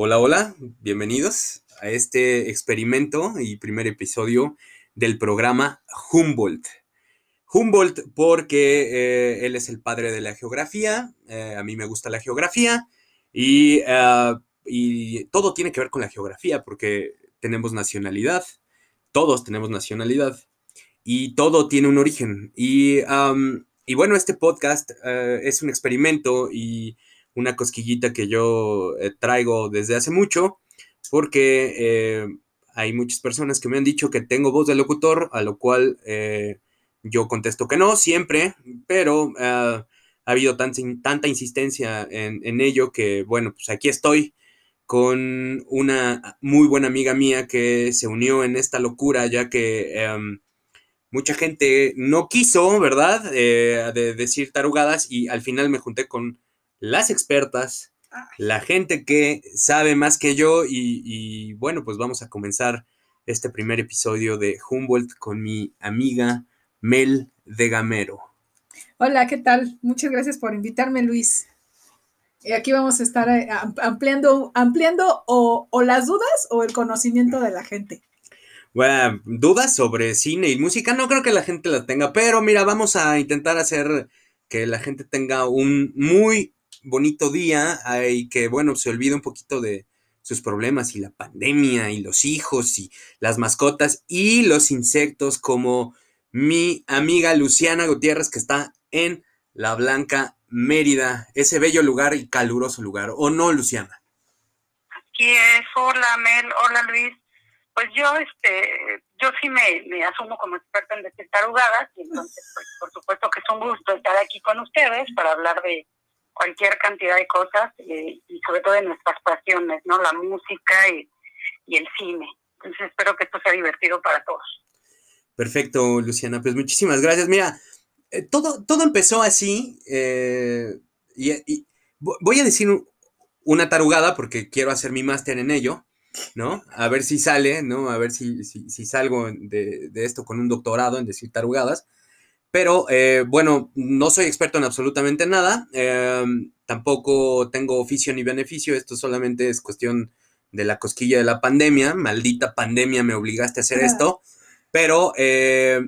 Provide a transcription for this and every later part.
Hola, hola, bienvenidos a este experimento y primer episodio del programa Humboldt. Humboldt porque eh, él es el padre de la geografía, eh, a mí me gusta la geografía y, y, todo tiene que ver con la geografía porque tenemos nacionalidad, todos tenemos nacionalidad y todo tiene un origen. Y, y bueno, este podcast eh, es un experimento y una cosquillita que yo eh, traigo desde hace mucho, porque eh, hay muchas personas que me han dicho que tengo voz de locutor, a lo cual eh, yo contesto que no, siempre, pero ha habido tanta insistencia en, ello que, bueno, pues aquí estoy con una muy buena amiga mía que se unió en esta locura, ya que em, mucha gente no quiso, ¿verdad?, de decir tarugadas y al final me junté con las expertas, la gente que sabe más que yo y, bueno, pues vamos a comenzar este primer episodio de Humboldt con mi amiga Mel de Gamero. Hola, ¿qué tal? Muchas gracias por invitarme, Luis. Y aquí vamos a estar eh, ampliando, ampliando o, las dudas o el conocimiento de la gente. Bueno, dudas sobre cine y música, no creo que la gente la tenga, pero mira, vamos a intentar hacer que la gente tenga un muy bonito día y que, bueno, se olvide un poquito de sus problemas y la pandemia y los hijos y las mascotas y los insectos como mi amiga Luciana Gutiérrez que está en La Blanca, Mérida, ese bello lugar y caluroso lugar, ¿o no, Luciana? Aquí es, hola Mel, hola Luis. Pues yo, este, yo sí me, me asumo como experta en decir y entonces, pues, por supuesto que es un gusto estar aquí con ustedes para hablar de, cualquier cantidad de cosas eh, y sobre todo de nuestras pasiones, ¿no? La música y, el cine. Entonces espero que esto sea divertido para todos. Perfecto, Luciana. Pues muchísimas gracias. Mira, eh, todo, todo empezó así eh, y, voy a decir una tarugada porque quiero hacer mi máster en ello, ¿no? A ver si sale, ¿no? A ver si, salgo de, de, esto con un doctorado en decir tarugadas. Pero eh, bueno, no soy experto en absolutamente nada, eh, tampoco tengo oficio ni beneficio, esto solamente es cuestión de la cosquilla de la pandemia, maldita pandemia me obligaste a hacer esto, pero eh,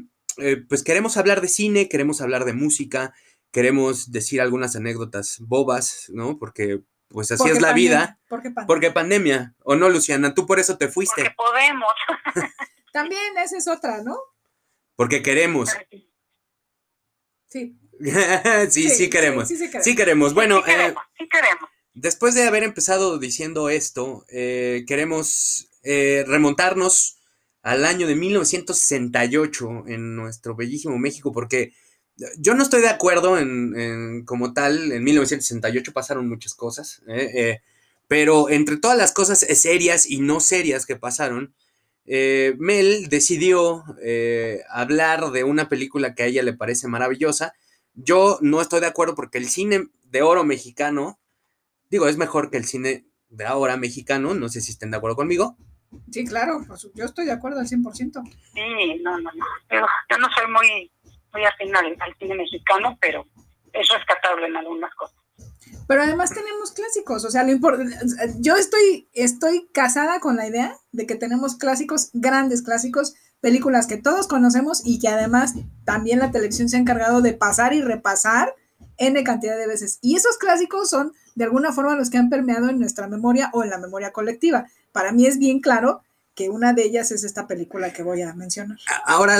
pues queremos hablar de cine, queremos hablar de música, queremos decir algunas anécdotas bobas, ¿no? Porque pues así es la vida. Porque pandemia. Porque pandemia. ¿O no, Luciana? Tú por eso te fuiste. Porque podemos. También esa es otra, ¿no? Porque queremos. Sí. sí, sí, queremos. Sí, queremos. Bueno, eh, queremos, después de haber empezado diciendo esto, eh, queremos eh, remontarnos al año de 1968 en nuestro bellísimo México, porque yo no estoy de acuerdo en, como tal, en 1968 pasaron muchas cosas, pero entre todas las cosas serias y no serias que pasaron, eh, Mel decidió eh, hablar de una película que a ella le parece maravillosa. Yo no estoy de acuerdo porque el cine de oro mexicano, digo, es mejor que el cine de ahora mexicano, no sé si estén de acuerdo conmigo. Sí, claro, yo estoy de acuerdo al 100%. Sí, no, no, no. Yo, no soy muy, muy afín al cine mexicano, pero es rescatable en algunas cosas pero además tenemos clásicos, o sea, lo importante, yo estoy, estoy casada con la idea de que tenemos clásicos, grandes clásicos, películas que todos conocemos y que además también la televisión se ha encargado de pasar y repasar N cantidad de veces. Y esos clásicos son de alguna forma los que han permeado en nuestra memoria o en la memoria colectiva. Para mí es bien claro que una de ellas es esta película que voy a mencionar. Ahora,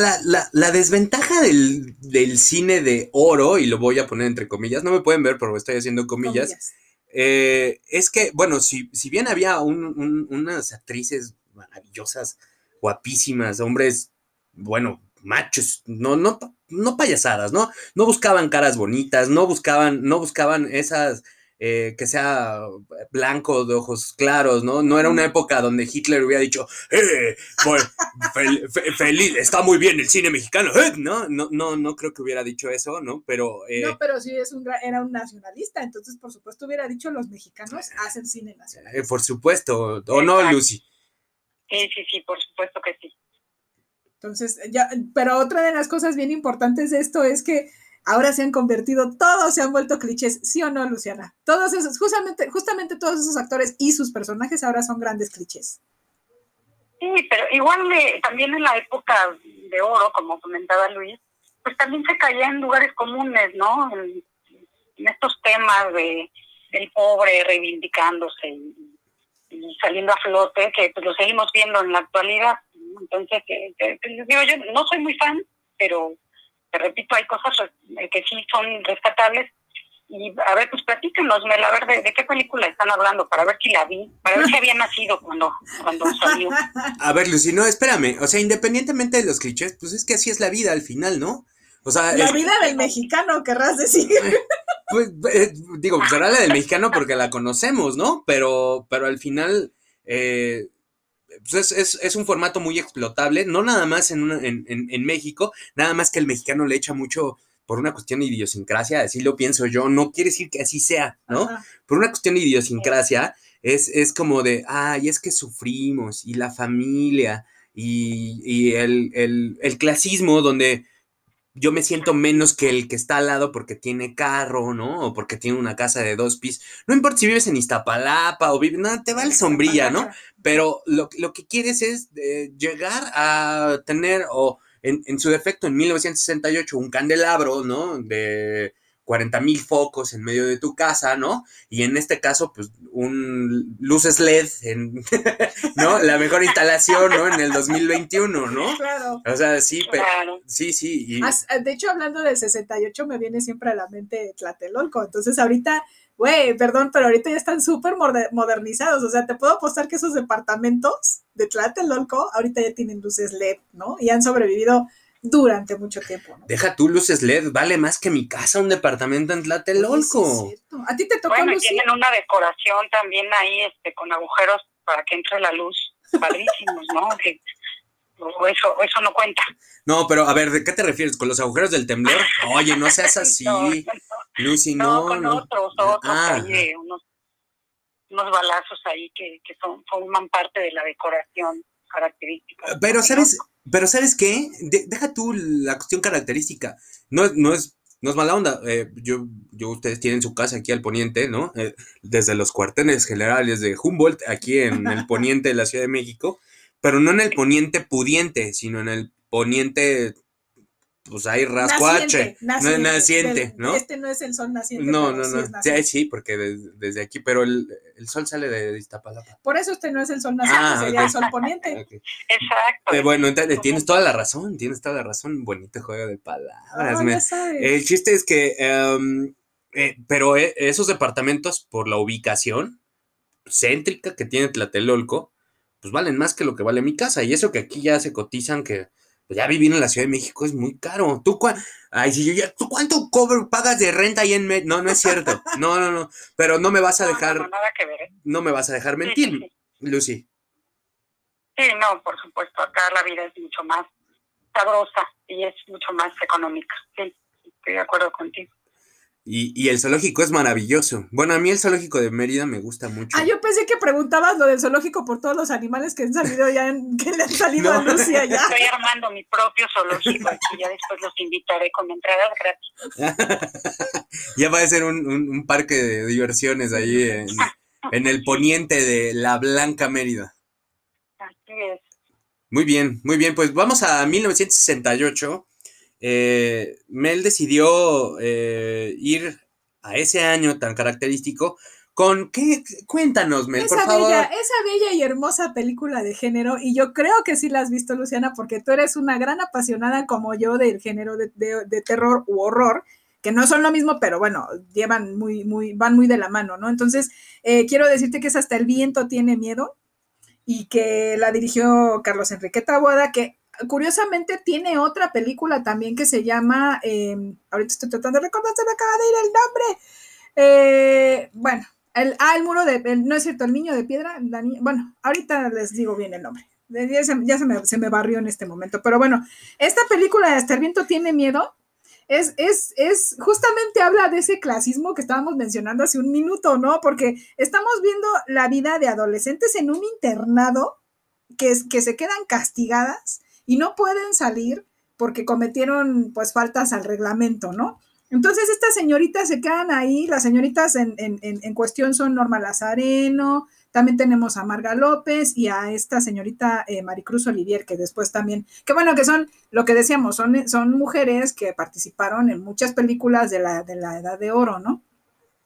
la, desventaja del, cine de oro, y lo voy a poner entre comillas, no me pueden ver, pero estoy haciendo comillas, eh, es que, bueno, si, si bien había unas actrices maravillosas, guapísimas, hombres, bueno, machos, no, no, no payasadas, ¿no? No buscaban caras bonitas, no buscaban, no buscaban esas eh, que sea blanco, de ojos claros, ¿no? No era una época donde Hitler hubiera dicho, ¡eh! feliz, está muy bien el cine mexicano, ¿eh? ¿no? No, no, no creo que hubiera dicho eso, ¿no? Pero... Eh, no, pero sí es un, era un nacionalista, entonces por supuesto hubiera dicho los mexicanos hacen cine nacional. Eh, por supuesto, ¿o no, Lucy? Sí, sí, sí, por supuesto que sí. Entonces, ya, pero otra de las cosas bien importantes de esto es que ahora se han convertido, todos se han vuelto clichés, ¿sí o no, Luciana? Todos esos, justamente, justamente todos esos actores y sus personajes ahora son grandes clichés. Sí, pero igual también en la época de oro, como comentaba Luis, pues también se caía en lugares comunes, ¿no? En, estos temas de del pobre reivindicándose y, saliendo a flote, que pues lo seguimos viendo en la actualidad. Entonces, digo, yo no soy muy fan, pero te repito, hay cosas que sí son rescatables. Y a ver, pues platíquenos, Mel, a ver de, de, qué película están hablando, para ver si la vi, para ver si había nacido cuando, cuando salió. A ver, Lucy, no, espérame, o sea, independientemente de los clichés, pues es que así es la vida al final, ¿no? O sea, la vida del mexicano, querrás decir. Pues, eh, digo, pues será la del mexicano porque la conocemos, ¿no? Pero, pero al final, eh, pues es, es, un formato muy explotable, no nada más en, en, en, México, nada más que el mexicano le echa mucho por una cuestión de idiosincrasia, así lo pienso yo, no quiere decir que así sea, ¿no? Por una cuestión de idiosincrasia, es, es como de, ay, es que sufrimos, y la familia, y, y el, el, el, clasismo donde yo me siento menos que el que está al lado porque tiene carro, ¿no? O porque tiene una casa de dos pisos. No importa si vives en Iztapalapa o vives, no, te va el sombrilla, ¿no? Pero lo, lo que quieres es eh, llegar a tener, o en, en, su defecto, en 1968, un candelabro, ¿no? De 40 mil focos en medio de tu casa, ¿no? Y en este caso, pues, un luces LED, en, ¿no? La mejor instalación, ¿no? En el 2021, ¿no? Claro. O sea, sí, pero, sí, sí. De hecho, hablando del 68, me viene siempre a la mente Tlatelolco. Entonces, ahorita, güey, perdón, pero ahorita ya están súper modernizados. O sea, te puedo apostar que esos departamentos de Tlatelolco ahorita ya tienen luces LED, ¿no? Y han sobrevivido durante mucho tiempo. ¿no? Deja tú luces LED, vale más que mi casa un departamento en Tlatelolco. a ti te tocó Bueno, tienen una decoración también ahí este con agujeros para que entre la luz, padrísimos, ¿no? Que, o eso, eso no cuenta. No, pero a ver, ¿de qué te refieres? ¿Con los agujeros del temblor? Oye, no seas así, Lucy, no. No, con otros, otros, ah. unos, unos balazos ahí que, que son, forman parte de la decoración característica. Pero, ¿sabes? Pero ¿sabes qué? deja tú la cuestión característica. No, no es no es mala onda. Eh, yo, yo, ustedes tienen su casa aquí al poniente, ¿no? Eh, desde los cuarteles generales de Humboldt, aquí en el poniente de la Ciudad de México, pero no en el poniente pudiente, sino en el poniente pues hay rascuache, naciente, no, naciente, ¿no? Este no es el sol naciente. No, no, no. Sí, sí, porque desde aquí, pero el, el, sol sale de Iztapalapa. Por eso este no es el sol naciente, ah, sería el sol poniente. Exacto. Eh, bueno, entonces, tienes toda la razón, tienes toda la razón. Bonito juego de palabras. el chiste es que, em, eh, pero eh, esos departamentos, por la ubicación céntrica que tiene Tlatelolco, pues valen más que lo que vale mi casa. Y eso que aquí ya se cotizan que pues ya vivir en la Ciudad de México es muy caro. ¿Tú, Ay, si yo ya, ¿tú cuánto cobro, pagas de renta ahí en Med? No, no es cierto. No, no, no. Pero no me vas a dejar. No, nada que ver, ¿eh? no me vas a dejar mentir, Lucy. Sí, no, por supuesto. Acá la vida es mucho más sabrosa y es mucho más económica. Sí, estoy de acuerdo contigo. Y, el zoológico es maravilloso. Bueno, a mí el zoológico de Mérida me gusta mucho. Ah, yo pensé que preguntabas lo del zoológico por todos los animales que han salido ya, en, que le han salido a Lucia ya. Estoy armando mi propio zoológico y ya después los invitaré con entradas gratis. ya va a ser un, parque de diversiones ahí en, en el poniente de la Blanca Mérida. Así es. Muy bien, muy bien. Pues vamos a 1968 eh, Mel decidió eh, ir a ese año tan característico con qué cuéntanos Mel esa por favor bella, esa bella y hermosa película de género y yo creo que sí la has visto Luciana porque tú eres una gran apasionada como yo del género de, terror u horror que no son lo mismo, pero bueno, llevan muy, muy, van muy de la mano, ¿no? Entonces, eh, quiero decirte que es hasta el viento tiene miedo y que la dirigió Carlos Enrique Taboada, que curiosamente tiene otra película también que se llama, em, ahorita estoy tratando de recordar, se me acaba de ir el nombre. Eh, bueno, el, ah, el muro de, no es cierto, el niño de piedra, bueno, ahorita les digo bien el nombre. Ya, se, me, barrió en este momento. Pero bueno, esta película de Hasta el viento tiene miedo. Es, es, es, justamente habla de ese clasismo que estábamos mencionando hace un minuto, ¿no? Porque estamos viendo la vida de adolescentes en un internado que, que se quedan castigadas y no pueden salir porque cometieron pues faltas al reglamento, ¿no? Entonces estas señoritas se quedan ahí, las señoritas en, en, en cuestión son Norma Lazareno, también tenemos a Marga López y a esta señorita eh, Maricruz Olivier, que después también, que bueno, que son, lo que decíamos, son, son mujeres que participaron en muchas películas de la, de la Edad de Oro, ¿no?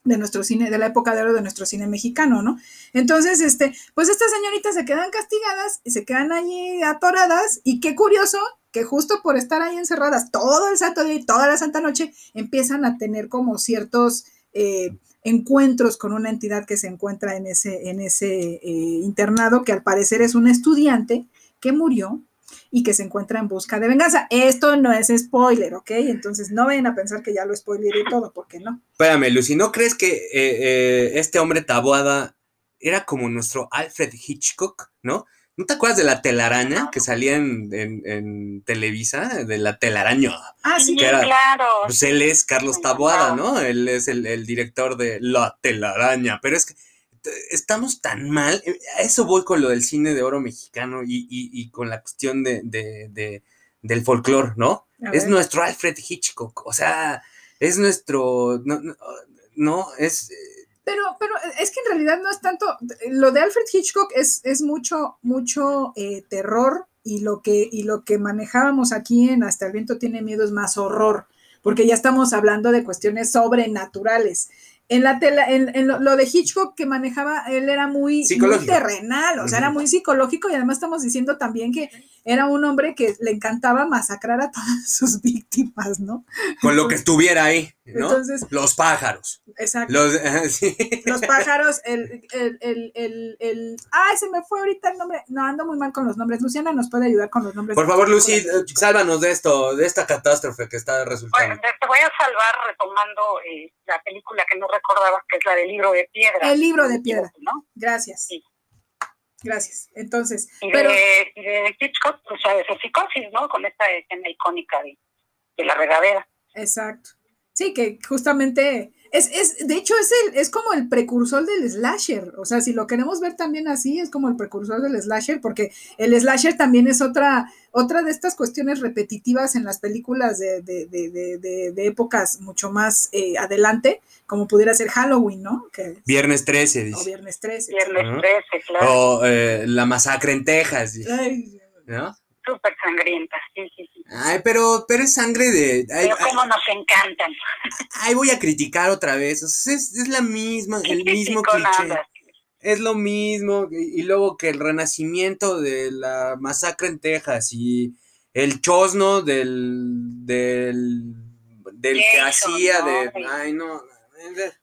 De nuestro cine, de la época de oro de nuestro cine mexicano, ¿no? Entonces, este, pues estas señoritas se quedan castigadas y se quedan allí atoradas, y qué curioso que justo por estar ahí encerradas todo el santo día y toda la santa noche, empiezan a tener como ciertos eh, encuentros con una entidad que se encuentra en ese, en ese eh, internado, que al parecer es un estudiante que murió y que se encuentra en busca de venganza. Esto no es spoiler, ¿ok? Entonces no vayan a pensar que ya lo spoileré todo, porque no. Espérame, Lucy, ¿no crees que eh, eh, este hombre tabuada era como nuestro Alfred Hitchcock, ¿no? ¿No te acuerdas de la telaraña que salía en, Televisa? De la telaraña. Ah, sí, claro. Pues él es Carlos Taboada, ¿no? Él es el, el, director de La telaraña. Pero es que estamos tan mal. Eh, a eso voy con lo del cine de oro mexicano y, con la cuestión de, del folclore, ¿no? Es nuestro Alfred Hitchcock. O sea, es nuestro. No, no, es. Eh, pero, pero es que en realidad no es tanto. Lo de Alfred Hitchcock es, es mucho, mucho eh, terror. Y lo, que, y lo que manejábamos aquí en Hasta el viento tiene miedo es más horror, porque ya estamos hablando de cuestiones sobrenaturales. En la tela, en, lo, de Hitchcock que manejaba, él era muy, terrenal, o sea, era muy psicológico y además estamos diciendo también que era un hombre que le encantaba masacrar a todas sus víctimas, ¿no? Con lo que estuviera ahí, ¿no? Entonces, los pájaros. Exacto. Los, los pájaros, el, el, el, el, el, ay, se me fue ahorita el nombre, no, ando muy mal con los nombres. Luciana nos puede ayudar con los nombres. Por favor, Lucy, eh, sálvanos de esto, de esta catástrofe que está resultando. Bueno, te voy a salvar retomando eh, la película que no recordabas, que es la del libro de piedra. El libro de piedra, ¿no? Gracias. Sí. Gracias. Entonces, y pero... De, de Hitchcock, pues sabes, el psicosis, ¿no? Con esta escena icónica de, de la regadera. Exacto. Sí, que justamente es, es, de hecho, es, el, es como el precursor del slasher. O sea, si lo queremos ver también así, es como el precursor del slasher, porque el slasher también es otra, otra de estas cuestiones repetitivas en las películas de, de, de, de épocas mucho más eh, adelante, como pudiera ser Halloween, ¿no? Que, Viernes 13, dice. O Viernes 13. Viernes 13, claro. O eh, La Masacre en Texas, dice. Ay, ¿no? Súper sangrienta, sí, sí, sí. Ay, pero, pero es sangre de. pero cómo nos encantan. Ay, voy a criticar otra vez. es, es, la misma, el mismo cliché. Es lo mismo. Y, luego que el renacimiento de la masacre en Texas y el chosno del. del. del que hacía de. Ay, no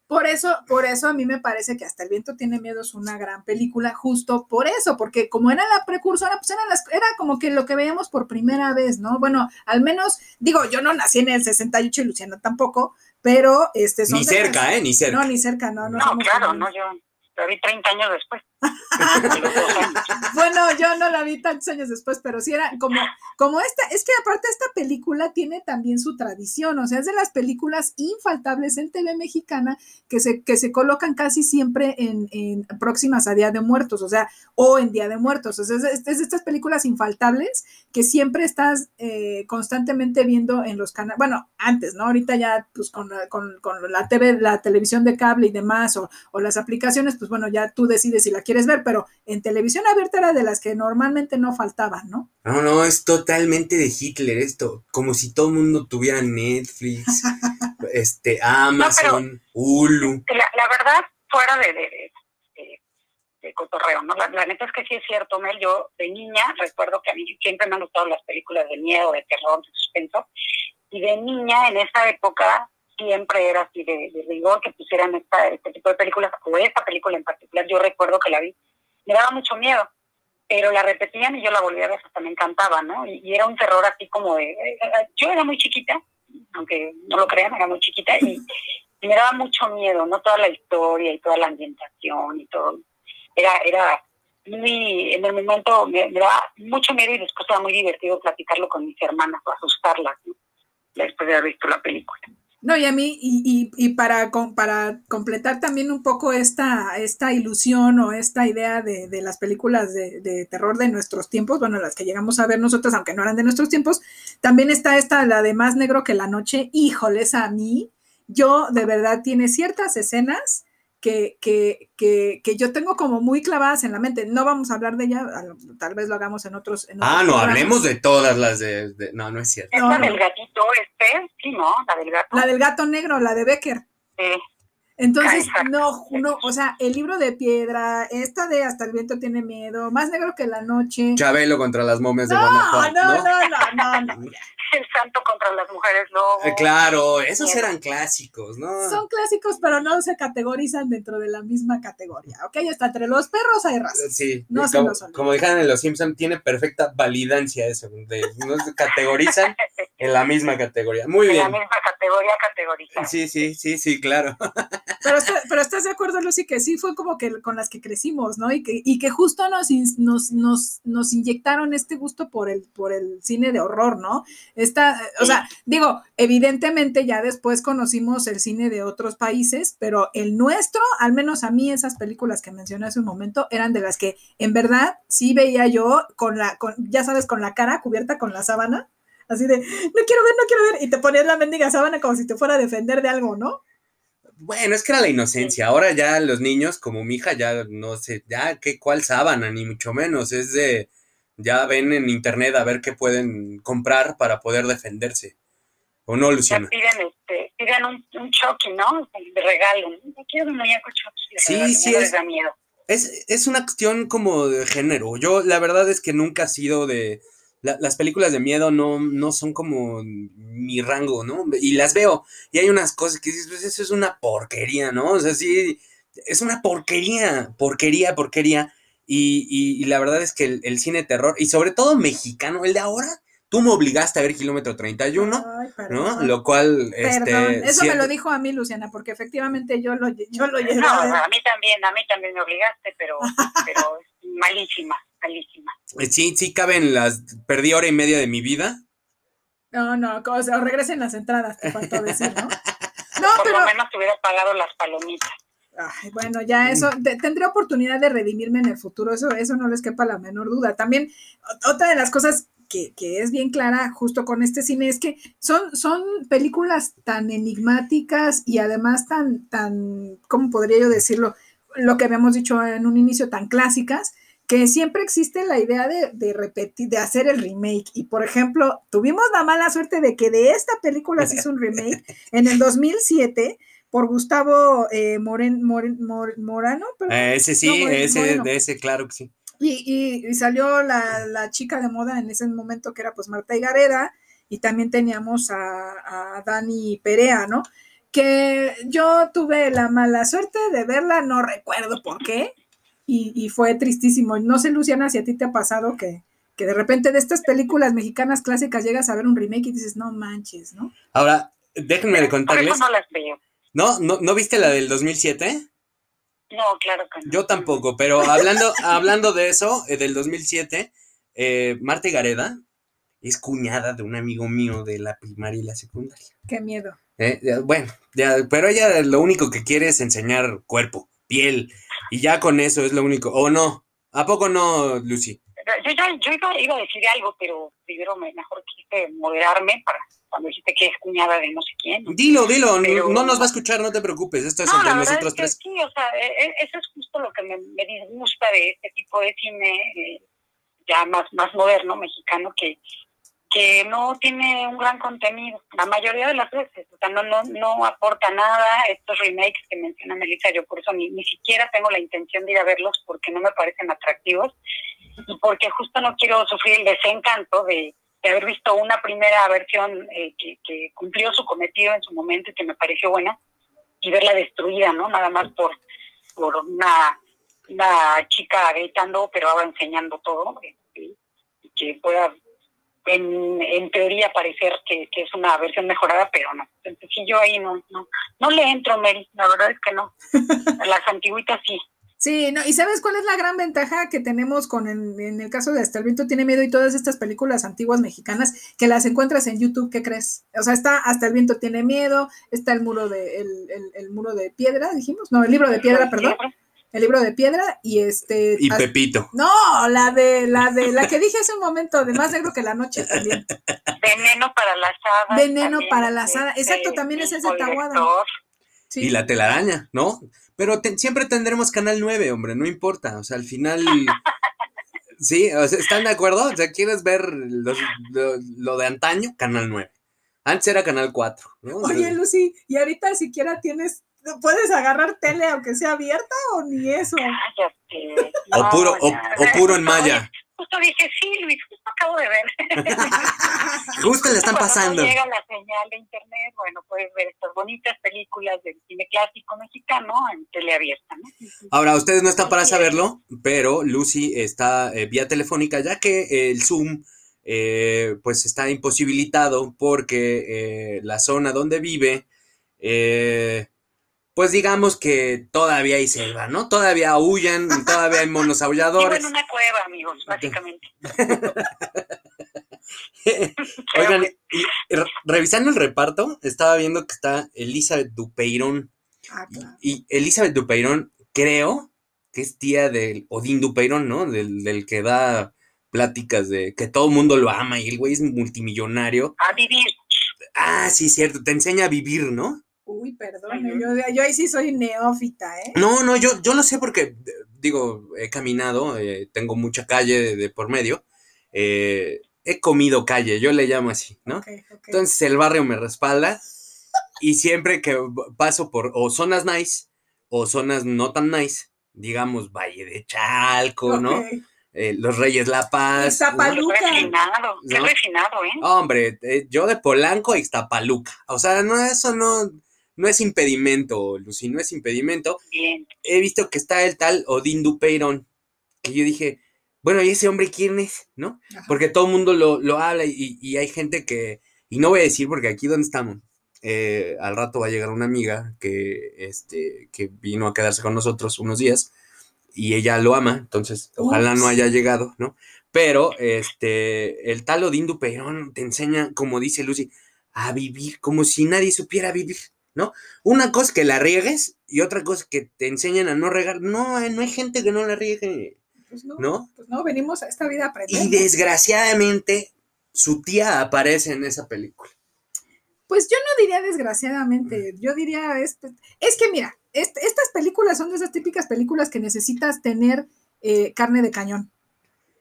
por eso, por eso a mí me parece que Hasta el viento tiene miedo es una gran película, justo por eso, porque como era la precursora, pues era, las, era como que lo que veíamos por primera vez, ¿no? Bueno, al menos, digo, yo no nací en el 68 y Luciana tampoco, pero este Ni cerca, ¿eh? Ni cerca. No, ni cerca, no. No, no claro, no, yo la vi 30 años después. bueno, yo no la vi tantos años después, pero sí era como, como esta, es que aparte esta película tiene también su tradición, o sea, es de las películas infaltables en TV mexicana que se, que se colocan casi siempre en, próximas a Día de Muertos, o sea, o en Día de Muertos, o sea, es, de estas películas infaltables que siempre estás eh, constantemente viendo en los canales, bueno, antes, ¿no? Ahorita ya, pues con, con, con la TV, la televisión de cable y demás, o, o las aplicaciones, pues bueno, ya tú decides si la quieres ver, pero en televisión abierta era de las que normalmente no faltaban, ¿no? No, no, es totalmente de Hitler esto, como si todo el mundo tuviera Netflix, este, Amazon, Hulu. La, verdad, fuera de, de, de, cotorreo, ¿no? La, neta es que sí es cierto, Mel, yo de niña recuerdo que a mí siempre me han gustado las películas de miedo, de terror, de suspenso, y de niña en esa época siempre era así de, rigor que pusieran esta, este tipo de películas, o esta película en particular, yo recuerdo que la vi, me daba mucho miedo, pero la repetían y yo la volvía a ver, hasta me encantaba, ¿no? Y, era un terror así como de, eh, eh, yo era muy chiquita, aunque no lo crean, era muy chiquita, y, me daba mucho miedo, ¿no? Toda la historia y toda la ambientación y todo, era, era muy, en el momento me, daba mucho miedo y después era muy divertido platicarlo con mis hermanas o asustarlas, ¿no? después de haber visto la película. No, y a mí, y, y, para, para completar también un poco esta, esta ilusión o esta idea de, de las películas de, de, terror de nuestros tiempos, bueno, las que llegamos a ver nosotros, aunque no eran de nuestros tiempos, también está esta, la de Más Negro que la Noche, híjoles a mí, yo de verdad tiene ciertas escenas que, que, que, que, yo tengo como muy clavadas en la mente. No vamos a hablar de ella, tal vez lo hagamos en otros. En ah, no, hablemos de todas las de, No, no es cierto. ¿Es la del gatito este? Sí, ¿no? La del gato. La del gato negro, la de Becker. Sí. Entonces, no, no, o sea, el libro de piedra, esta de Hasta el viento tiene miedo, Más negro que la noche. Chabelo contra las momias de no, Guanajuato. No, no, no, no, no. El santo contra las mujeres lobo. Eh, claro, esos eran clásicos, ¿no? Son clásicos, pero no se categorizan dentro de la misma categoría, ¿ok? Está entre los perros hay razas. Sí, no como, como dijeron en Los Simpsons, tiene perfecta validancia eso, de, no se categorizan en la misma categoría. Muy bien. En la misma categoría categorizada. Sí, sí, sí, sí, claro. Pero, pero estás de acuerdo, Lucy, que sí fue como que con las que crecimos, ¿no? Y que, y que justo nos, nos, nos, nos inyectaron este gusto por el, por el cine de horror, ¿no? Esta, o sea, digo, evidentemente ya después conocimos el cine de otros países, pero el nuestro, al menos a mí, esas películas que mencioné hace un momento, eran de las que en verdad sí veía yo con la, con, ya sabes, con la cara cubierta con la sábana, así de, no quiero ver, no quiero ver, y te ponías la mendiga sábana como si te fuera a defender de algo, ¿no? Bueno, es que era la inocencia. Ahora ya los niños, como mi hija, ya no sé, ya qué cuál sábana, ni mucho menos. Es de, ya ven en internet a ver qué pueden comprar para poder defenderse. ¿O no, Luciana? Ya piden, este, piden un, un Chucky, ¿no? De regalo. No quiero un muñeco Chucky. Sí, sí, es, es, es una cuestión como de género. Yo la verdad es que nunca he sido de las películas de miedo no, no son como mi rango, ¿no? Y las veo. Y hay unas cosas que dices, pues eso es una porquería, ¿no? O sea, sí, es una porquería, porquería, porquería. Y, y, la verdad es que el, el, cine terror, y sobre todo mexicano, el de ahora, tú me obligaste a ver Kilómetro 31, ¿no? Lo cual, este... Eso me lo dijo a mí, Luciana, porque efectivamente yo lo, yo lo llevé No, a, mí también, a mí también me obligaste, pero, pero malísima malísima. Eh, sí, sí caben las. Perdí hora y media de mi vida. No, no, o sea, regresen las entradas, te faltó decir, ¿no? No, Por pero. lo menos te hubiera pagado las palomitas. Ay, bueno, ya eso, tendré oportunidad de redimirme en el futuro, eso, eso no les quepa la menor duda. También, otra de las cosas que, que, es bien clara justo con este cine es que son, son películas tan enigmáticas y además tan, tan, ¿cómo podría yo decirlo? Lo que habíamos dicho en un inicio, tan clásicas, que siempre existe la idea de, repetir, de hacer el remake. Y por ejemplo, tuvimos la mala suerte de que de esta película se hizo un remake en el 2007 por Gustavo eh, Moren, Morano. Eh, ese sí, ese, de ese, claro que sí. Y, y, salió la, la, chica de moda en ese momento que era pues Marta Higareda y también teníamos a, a Dani Perea, ¿no? Que yo tuve la mala suerte de verla, no recuerdo por qué, y, fue tristísimo. No sé, Luciana, si a ti te ha pasado que, que de repente de estas películas mexicanas clásicas llegas a ver un remake y dices, no manches, ¿no? Ahora, déjenme contarles. no las veo. ¿No? ¿No, ¿No viste la del 2007? No, claro que no. Yo tampoco, pero hablando, hablando de eso, eh, del 2007, eh, Marta Gareda es cuñada de un amigo mío de la primaria y la secundaria. Qué miedo. Eh, bueno, ya, pero ella lo único que quiere es enseñar cuerpo, piel, y ya con eso es lo único. ¿O no? ¿A poco no, Lucy? Yo, yo, yo iba, iba, a decir algo, pero primero me, mejor quise moderarme para cuando dijiste que es cuñada de no sé quién. Dilo, dilo, no, nos va a escuchar, no te preocupes, esto es no, entre nosotros tres. sí, o sea, e, e, eso es justo lo que me, me disgusta de este tipo de cine eh, ya más, más moderno, mexicano, que que no tiene un gran contenido, la mayoría de las veces, o sea, no, no, no aporta nada estos remakes que menciona Melissa, yo por eso ni, ni siquiera tengo la intención de ir a verlos porque no me parecen atractivos y porque justo no quiero sufrir el desencanto de, haber visto una primera versión eh, que, que, cumplió su cometido en su momento y que me pareció buena y verla destruida, ¿no? Nada más por, por una, una chica gritando, pero ahora enseñando todo, eh, y que pueda en, en teoría parecer que, que, es una versión mejorada, pero no. Entonces, sí, yo ahí no, no, no le entro, Mary, la verdad es que no. Las antiguitas sí. Sí, no, y ¿sabes cuál es la gran ventaja que tenemos con en, en el caso de Hasta el viento tiene miedo y todas estas películas antiguas mexicanas que las encuentras en YouTube, ¿qué crees? O sea, está Hasta el viento tiene miedo, está el muro de el, el- el muro de piedra, dijimos, no, el libro de piedra, perdón, el libro de piedra y este Y as- Pepito. No, la de la de la que dije hace un momento, de más negro que la noche también. Veneno para las hadas. Veneno también, para este, hadas. Exacto, también ese es de Paul Tahuada. Sí. Y la telaraña, ¿no? Pero te- siempre tendremos Canal 9, hombre, no importa. O sea, al final. Sí, o sea, ¿están de acuerdo? O sea, ¿quieres ver los- lo, lo de antaño? Canal 9. Antes era Canal 4, ¿no? Oye, Lucy, y ahorita siquiera tienes puedes agarrar tele aunque sea abierta o ni eso. Cállate. O puro, o, o puro en maya. Justo dije, sí, Luis, justo acabo de ver. Justo le están Cuando pasando. llega la señal de internet, bueno, puedes ver estas bonitas películas del cine clásico mexicano en teleabierta, ¿no? Ahora, ustedes no están para saberlo, pero Lucy está eh, vía telefónica, ya que el Zoom eh, pues está imposibilitado porque eh, la zona donde vive, eh, pues digamos que todavía hay selva, ¿no? Todavía aullan, todavía hay monos Vivo aulladores. en una cueva, amigos, básicamente. Oigan, y re- revisando el reparto, estaba viendo que está Elizabeth Dupeirón. Ah, claro. Y Elizabeth Dupeirón, creo que es tía del Odín Dupeirón, ¿no? Del, del que da pláticas de que todo el mundo lo ama y el güey es multimillonario. A vivir. Ah, sí, cierto, te enseña a vivir, ¿no? Uy, perdón, yo, yo ahí sí soy neófita, ¿eh? No, no, yo, yo lo sé porque, eh, digo, he caminado, eh, tengo mucha calle de, de por medio, eh, he comido calle, yo le llamo así, ¿no? Entonces el barrio me respalda y siempre que paso por o zonas nice o zonas no tan nice, digamos Valle de Chalco, ¿no? Eh, Los Reyes La Paz. Qué refinado, qué ¿No? refinado, ¿eh? Hombre, eh, yo de Polanco a Ixtapaluca. O sea, no, eso no, no es impedimento, Lucy, no es impedimento. Bien. He visto que está el tal Odín Dupeirón, que yo dije, bueno, ¿y ese hombre quién es? ¿No? Ajá. Porque todo el mundo lo, lo habla y, y hay gente que, y no voy a decir porque aquí donde estamos, eh, al rato va a llegar una amiga que, este, que vino a quedarse con nosotros unos días y ella lo ama, entonces ojalá no haya llegado, ¿no? Pero este, el tal Odín Dupeirón te enseña, como dice Lucy, a vivir como si nadie supiera vivir, ¿no? Una cosa es que la riegues y otra cosa es que te enseñan a no regar. No, eh, no hay gente que no la riegue, Pues no, ¿no? pues no, venimos a esta vida a aprender. Y desgraciadamente, su tía aparece en esa película. Pues yo no diría desgraciadamente, yo diría, este, es que mira, est- estas películas son de esas típicas películas que necesitas tener eh, carne de cañón.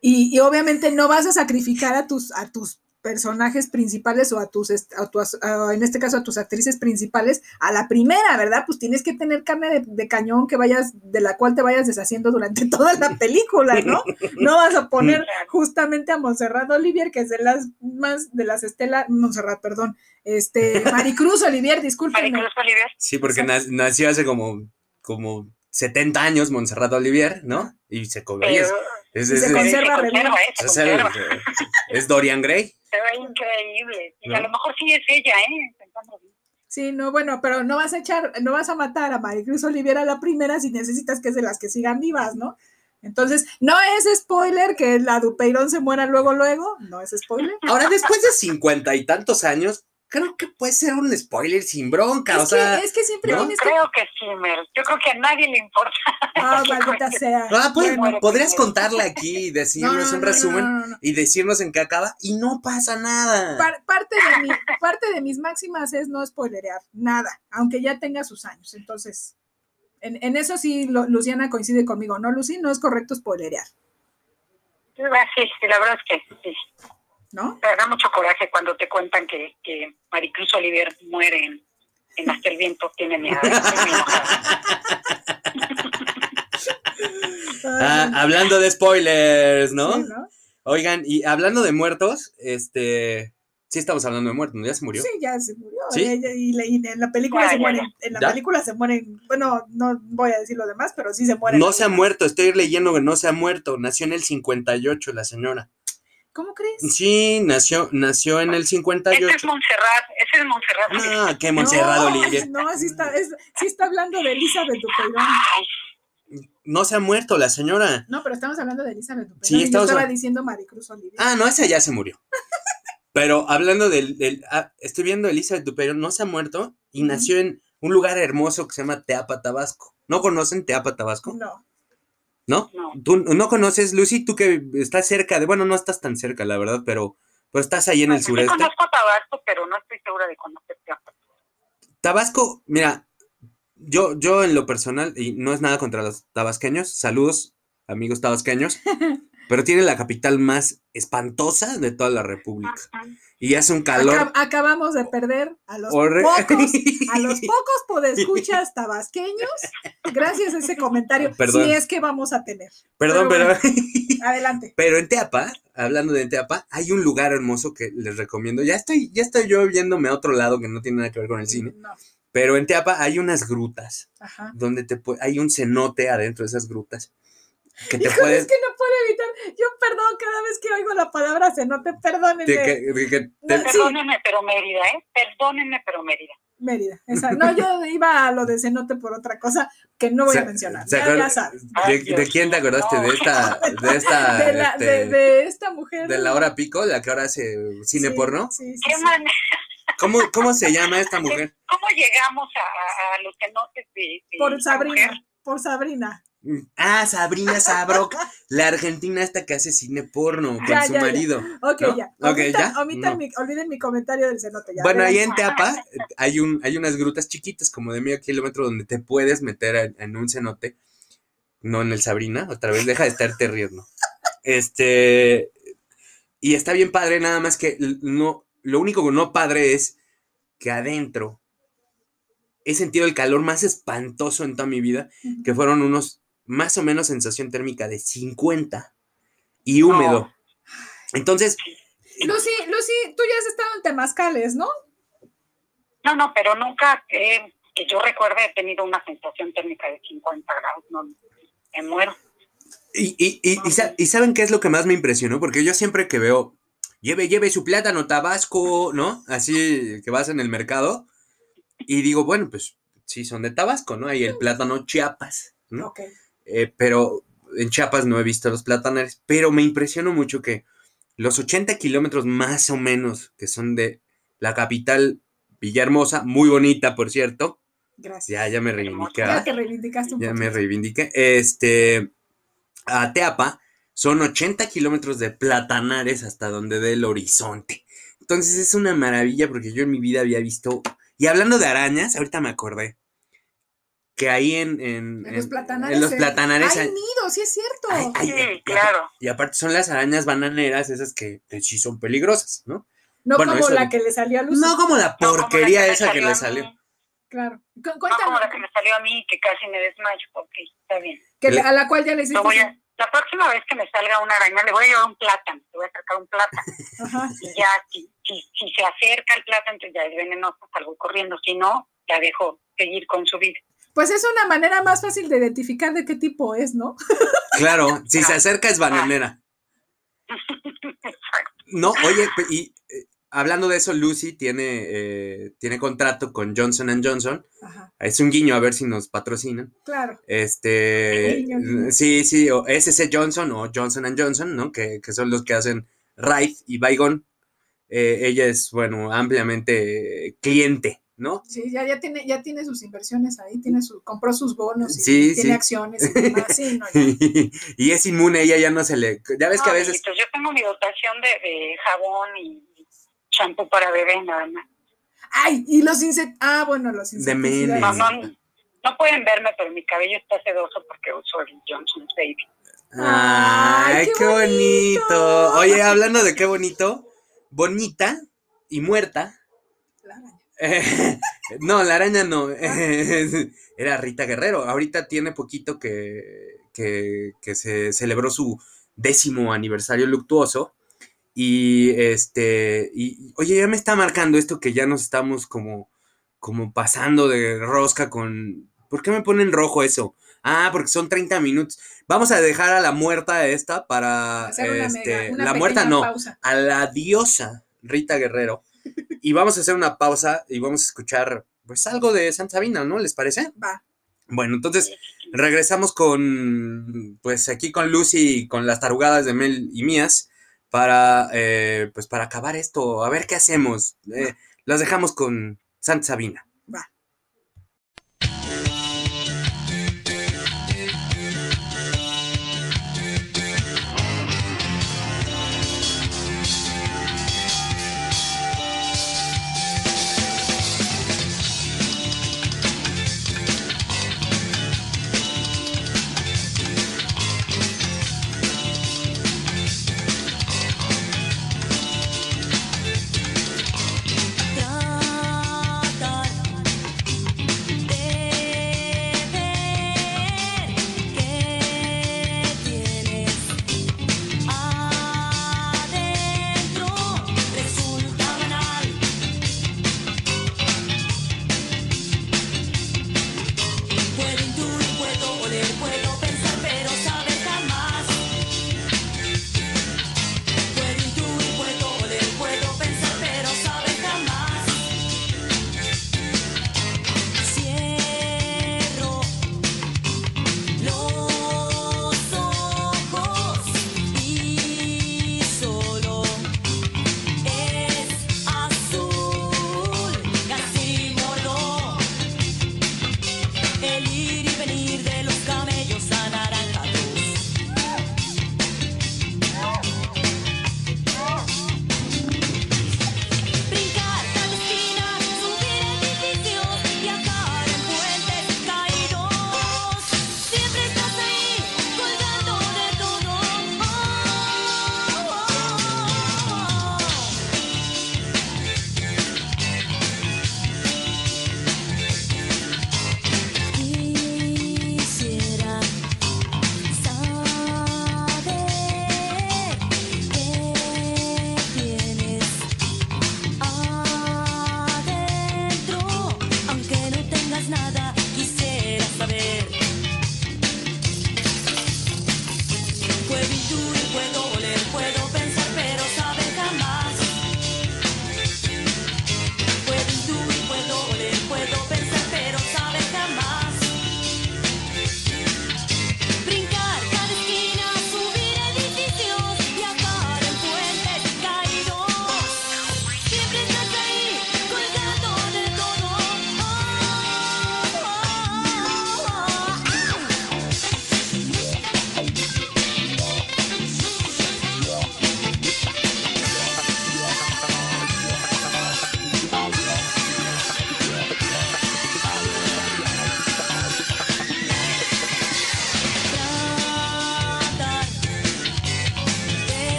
Y, y obviamente no vas a sacrificar a tus, a tus personajes principales o a tus, a tus- a- en este caso a tus actrices principales a la primera, ¿verdad? Pues tienes que tener carne de, de cañón que vayas, de la cual te vayas deshaciendo durante toda la película, ¿no? No vas a poner justamente a Montserrat Olivier, que es de las más, de las Estela, Montserrat, perdón, este, Maricruz Olivier, discúlpenme. Maricruz Oliver. Sí, porque nació hace como, como 70 años Montserrat Olivier, ¿no? Y se cobró. Es, se es- conserva re bien. conserva, ¿eh? Se es el- conserva. es Dorian Gray. Se ve increíble. Y ¿No? a lo mejor sí es ella, ¿eh? Pensando bien. Sí, no, bueno, pero no vas a echar, no vas a matar a Maricruz Olivier a la primera si necesitas que es de las que sigan vivas, ¿no? Entonces, no es spoiler que la Dupeirón se muera luego, luego, no es spoiler. Ahora, después de cincuenta y tantos años, creo que puede ser un spoiler sin bronca. o sea, que, es que siempre ¿no? Creo que sí, Mer. Yo creo que a nadie le importa. Ah, maldita sea. ah, pues, Bueno, podrías contarla aquí, no, decirnos no, un no, resumen no, no, no. y decirnos en qué acaba y no pasa nada. Par- parte, de mi- parte de mis máximas es no spoilerear nada, aunque ya tenga sus años. Entonces, en, en eso sí, lo- Luciana coincide conmigo, ¿no, Lucy? No es correcto spoilerear, Sí, sí, la verdad es que sí. ¿No? Te da mucho coraje cuando te cuentan que, que Maricruz Oliver muere en, en Hasta el viento tiene miedo. Enojada. Ah, hablando de spoilers, ¿no? sí, ¿no? Oigan, y hablando de muertos, este, sí estamos hablando de muertos, ¿no? ¿Ya se murió? Sí, ya se murió. ¿Sí? ella- y, en la película Ya, se ya, mueren, ya. en la ¿Ya? película se mueren, bueno, no voy a decir lo demás, pero sí se mueren. No se ha muerto, estoy leyendo que no se ha muerto. Nació en el 58 la señora. ¿Cómo crees? Sí, nació, nació en el Ese es 58. Montserrat, ese es Montserrat. No, qué Montserrat no, Olivier. No, sí está, es- sí está hablando de Elizabeth Dupeirón. No se ha muerto la señora. No, pero estamos hablando de Elizabeth Dupero. Sí, yo estaba diciendo Maricruz Olivia. Ah, no, esa ya se murió. Pero hablando del, del- ah, estoy viendo Elizabeth Dupero, no se ha muerto y nació en un lugar hermoso que se llama Teapa, Tabasco. ¿No conocen Teapa, Tabasco? No. ¿No? No. ¿Tú no conoces, Lucy? Tú que estás cerca de, bueno, no estás tan cerca, la verdad, pero, pero estás ahí en el Sí sureste. conozco Tabasco, pero no estoy segura de conocer Chiapas. Tabasco, mira, yo, yo en lo personal, y no es nada contra los tabasqueños, saludos, amigos tabasqueños, pero tiene la capital más espantosa de toda la república. Ajá. Y hace un calor. Acab- acabamos de perder a los pocos, a los pocos podescuchas tabasqueños, gracias a ese comentario. Perdón. Si es que vamos a tener. Perdón, pero pero, Adelante. pero en Teapa, hablando de Teapa, hay un lugar hermoso que les recomiendo. Ya estoy, ya estoy yo viéndome a otro lado que no tiene nada que ver con el cine. No. Pero en Teapa hay unas grutas Ajá. donde te hay un cenote adentro de esas grutas. Que te Híjole, puedes. es que no puedo evitar. Yo perdón cada vez que oigo la palabra cenote, perdónenme. de que- de que te- No, sí. Perdónenme, pero Mérida, ¿eh? Perdónenme, pero Mérida. Mérida. esa- No, yo iba a lo de cenote por otra cosa que no voy a se- mencionar. se Ya, acuerda- ya sabes. ¿De, Ay, de Dios quién te acordaste? no. De esta, de esta, De, la- este, de- de esta mujer. de la hora pico, la que ahora hace cine Sí, porno. Sí, sí, ¿Qué sí. manera? ¿Cómo, ¿Cómo se llama esta mujer? ¿Cómo llegamos a, los cenotes de, de Por Sabrina. mujer? Por Sabrina. Ah, Sabrina Sabrok, la argentina esta que hace cine porno con Ya, su ya, ya. marido. Ok, ¿no? ya. Ok, Omitan, ya. omitan No. mi- olviden mi comentario del cenote. Ya. Bueno, ahí en Teapa hay, un, hay unas grutas chiquitas, como de medio kilómetro, donde te puedes meter en, en un cenote. No en el Sabrina, otra vez, deja de estarte riendo. Este. Y está bien padre, nada más que no. Lo único que no padre es que adentro he sentido el calor más espantoso en toda mi vida, que fueron unos más o menos sensación térmica de 50 y húmedo. Entonces, Lucy, Lucy, tú ya has estado en Temazcales, ¿no? No, no, pero nunca, eh, que yo recuerde, he tenido una sensación térmica de 50 grados. No, me muero. Y, y, y, y sa- y saben qué es lo que más me impresionó, porque yo siempre que veo, lleve, lleve su plátano Tabasco, ¿no? Así que vas en el mercado, y digo, bueno, pues sí, son de Tabasco, ¿no? Hay el plátano Chiapas, ¿no? Ok. Eh, pero en Chiapas no he visto los plátanares, pero me impresionó mucho que los 80 kilómetros más o menos que son de la capital Villahermosa, muy bonita, por cierto, Gracias. ya, ya me reivindiqué, Ya ¿verdad? te reivindicaste un Ya me reivindiqué. Este, a Teapa son 80 kilómetros de platanares hasta donde dé el horizonte. Entonces es una maravilla porque yo en mi vida había visto. Y hablando de arañas, ahorita me acordé que ahí en, en, En los platanares. en los platanares Hay hay- nidos, sí es cierto. hay- hay- Sí, claro. Y aparte son las arañas bananeras, esas que, sí son peligrosas, ¿no? no bueno, como eso la que le salió a Lucy. No como la No como la porquería esa que le salió. Claro. Cu- No como la que me salió a mí, que casi me desmayo. Ok, está bien. que Le- a la cual ya le hiciste. A, la próxima vez que me salga una araña, le voy a llevar un plátano. Le voy a sacar un plátano. Ajá. Y ya, si, si, si se acerca el plátano, entonces ya es venenoso, salgo corriendo. Si no, la dejo seguir con su vida. Pues es una manera más fácil de identificar de qué tipo es, ¿no? Claro, si se acerca es bananera. No, oye, y eh, hablando de eso, Lucy tiene, eh, tiene contrato con Johnson Johnson. Ajá. Es un guiño a ver si nos patrocinan. Claro. Este, Guiño, guiño. sí, sí, o SC Johnson o Johnson Johnson, ¿no? Que, que son los que hacen Raid y Bygone. Eh, ella es, bueno, ampliamente eh, cliente, ¿no? Sí, ya, ya tiene, ya tiene sus inversiones ahí, tiene su, compró sus bonos y Sí, tiene sí. acciones y demás. Sí, no, ya. y es inmune, ella ya no se le... Ya ves que a veces... amiguitos, yo tengo mi dotación de, de jabón y champú para bebé, nada más. Ay, y los insectos. Ah, bueno, los De insecticidas. No, menes. no, no pueden verme, pero mi cabello está sedoso porque uso el Johnson Baby. Ay, Ay, qué, qué bonito. bonito. Oye, hablando de qué bonito, bonita y muerta. Eh, no, la araña no. era Rita Guerrero. Ahorita tiene poquito que, que, que se celebró su décimo aniversario luctuoso. Y este, y oye, ya me está marcando esto que ya nos estamos como, como pasando de rosca con. ¿Por qué me ponen rojo eso? Ah, porque son 30 minutos. Vamos a dejar a la muerta esta para Hacer una este, mega, una la muerta no, pausa. a la diosa Rita Guerrero. Y vamos a hacer una pausa y vamos a escuchar pues algo de Santa Sabina, ¿no? ¿Les parece? Va. Bueno, entonces regresamos con, pues aquí con Lucy, con las tarugadas de Mel y mías, para, eh, pues para acabar esto, a ver qué hacemos. Eh, las dejamos con Santa Sabina.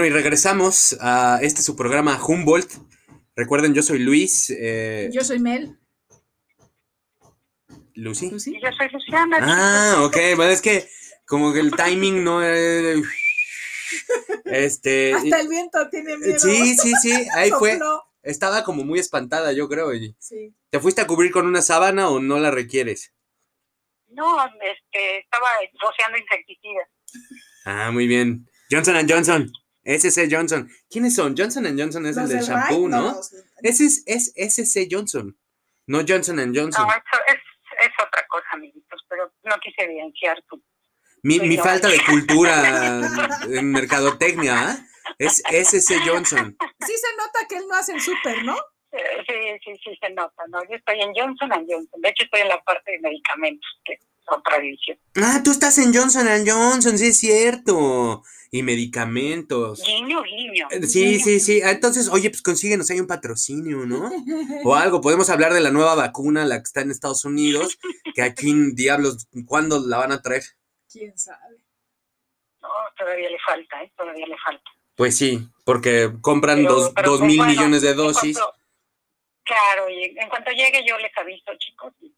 Bueno, y regresamos a este su programa Humboldt. Recuerden, yo soy Luis. eh, Yo soy Mel. Lucy. Lucy. Y yo soy Luciana. Ah, ok, bueno, es que como que el timing no es... Este... Hasta el viento tiene miedo. Sí, sí, sí, ahí fue. Estaba como muy espantada, yo creo. y- Sí. ¿Te fuiste a cubrir con una sábana o no la requieres? No, este, estaba rociando insecticidas. Ah, muy bien. Johnson Johnson. SC Johnson. ¿Quiénes son? Johnson Johnson es Los el del shampoo, ¿no? Ese es, es SC Johnson, no Johnson Johnson. No, eso es, es otra cosa, amiguitos, pero no quise evidenciar tu... Mi, mi falta de cultura en mercadotecnia, ¿ah? Es SC Johnson. Sí se nota que él no hace el súper, ¿no? eh, Sí, sí, sí, se nota, ¿no? Yo estoy en Johnson Johnson. De hecho, estoy en la parte de medicamentos, que es otra división. Ah, tú estás en Johnson Johnson, sí es cierto. Y medicamentos. Guiño, guiño. Eh, Sí, sí, sí. Ah, Entonces, oye, pues consíguenos ahí un patrocinio, ¿no? O algo. Podemos hablar de la nueva vacuna, la que está en Estados Unidos, que aquí, diablos, ¿cuándo la van a traer? ¿Quién sabe? No, todavía le falta, ¿eh? Todavía le falta. Pues sí, porque compran Pero- dos, pero, dos pues, mil bueno, millones de en dosis. cuanto- claro, y en cuanto llegue yo les aviso, chicos, y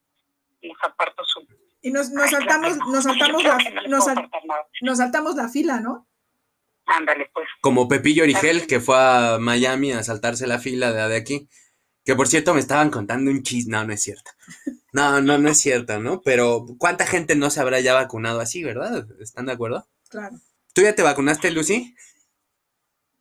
les aparto su... Y nos, nos Ay, saltamos, nos saltamos la, no sal- nos saltamos la fila, ¿no? Ándale, pues. Como Pepillo Origel, que fue a Miami a saltarse la fila de, de aquí. Que por cierto me estaban contando un chis. No, no es cierto. No, no, no es cierto, ¿no? Pero ¿cuánta gente no se habrá ya vacunado así, verdad? ¿Están de acuerdo? Claro. ¿Tú ya te vacunaste, Lucy?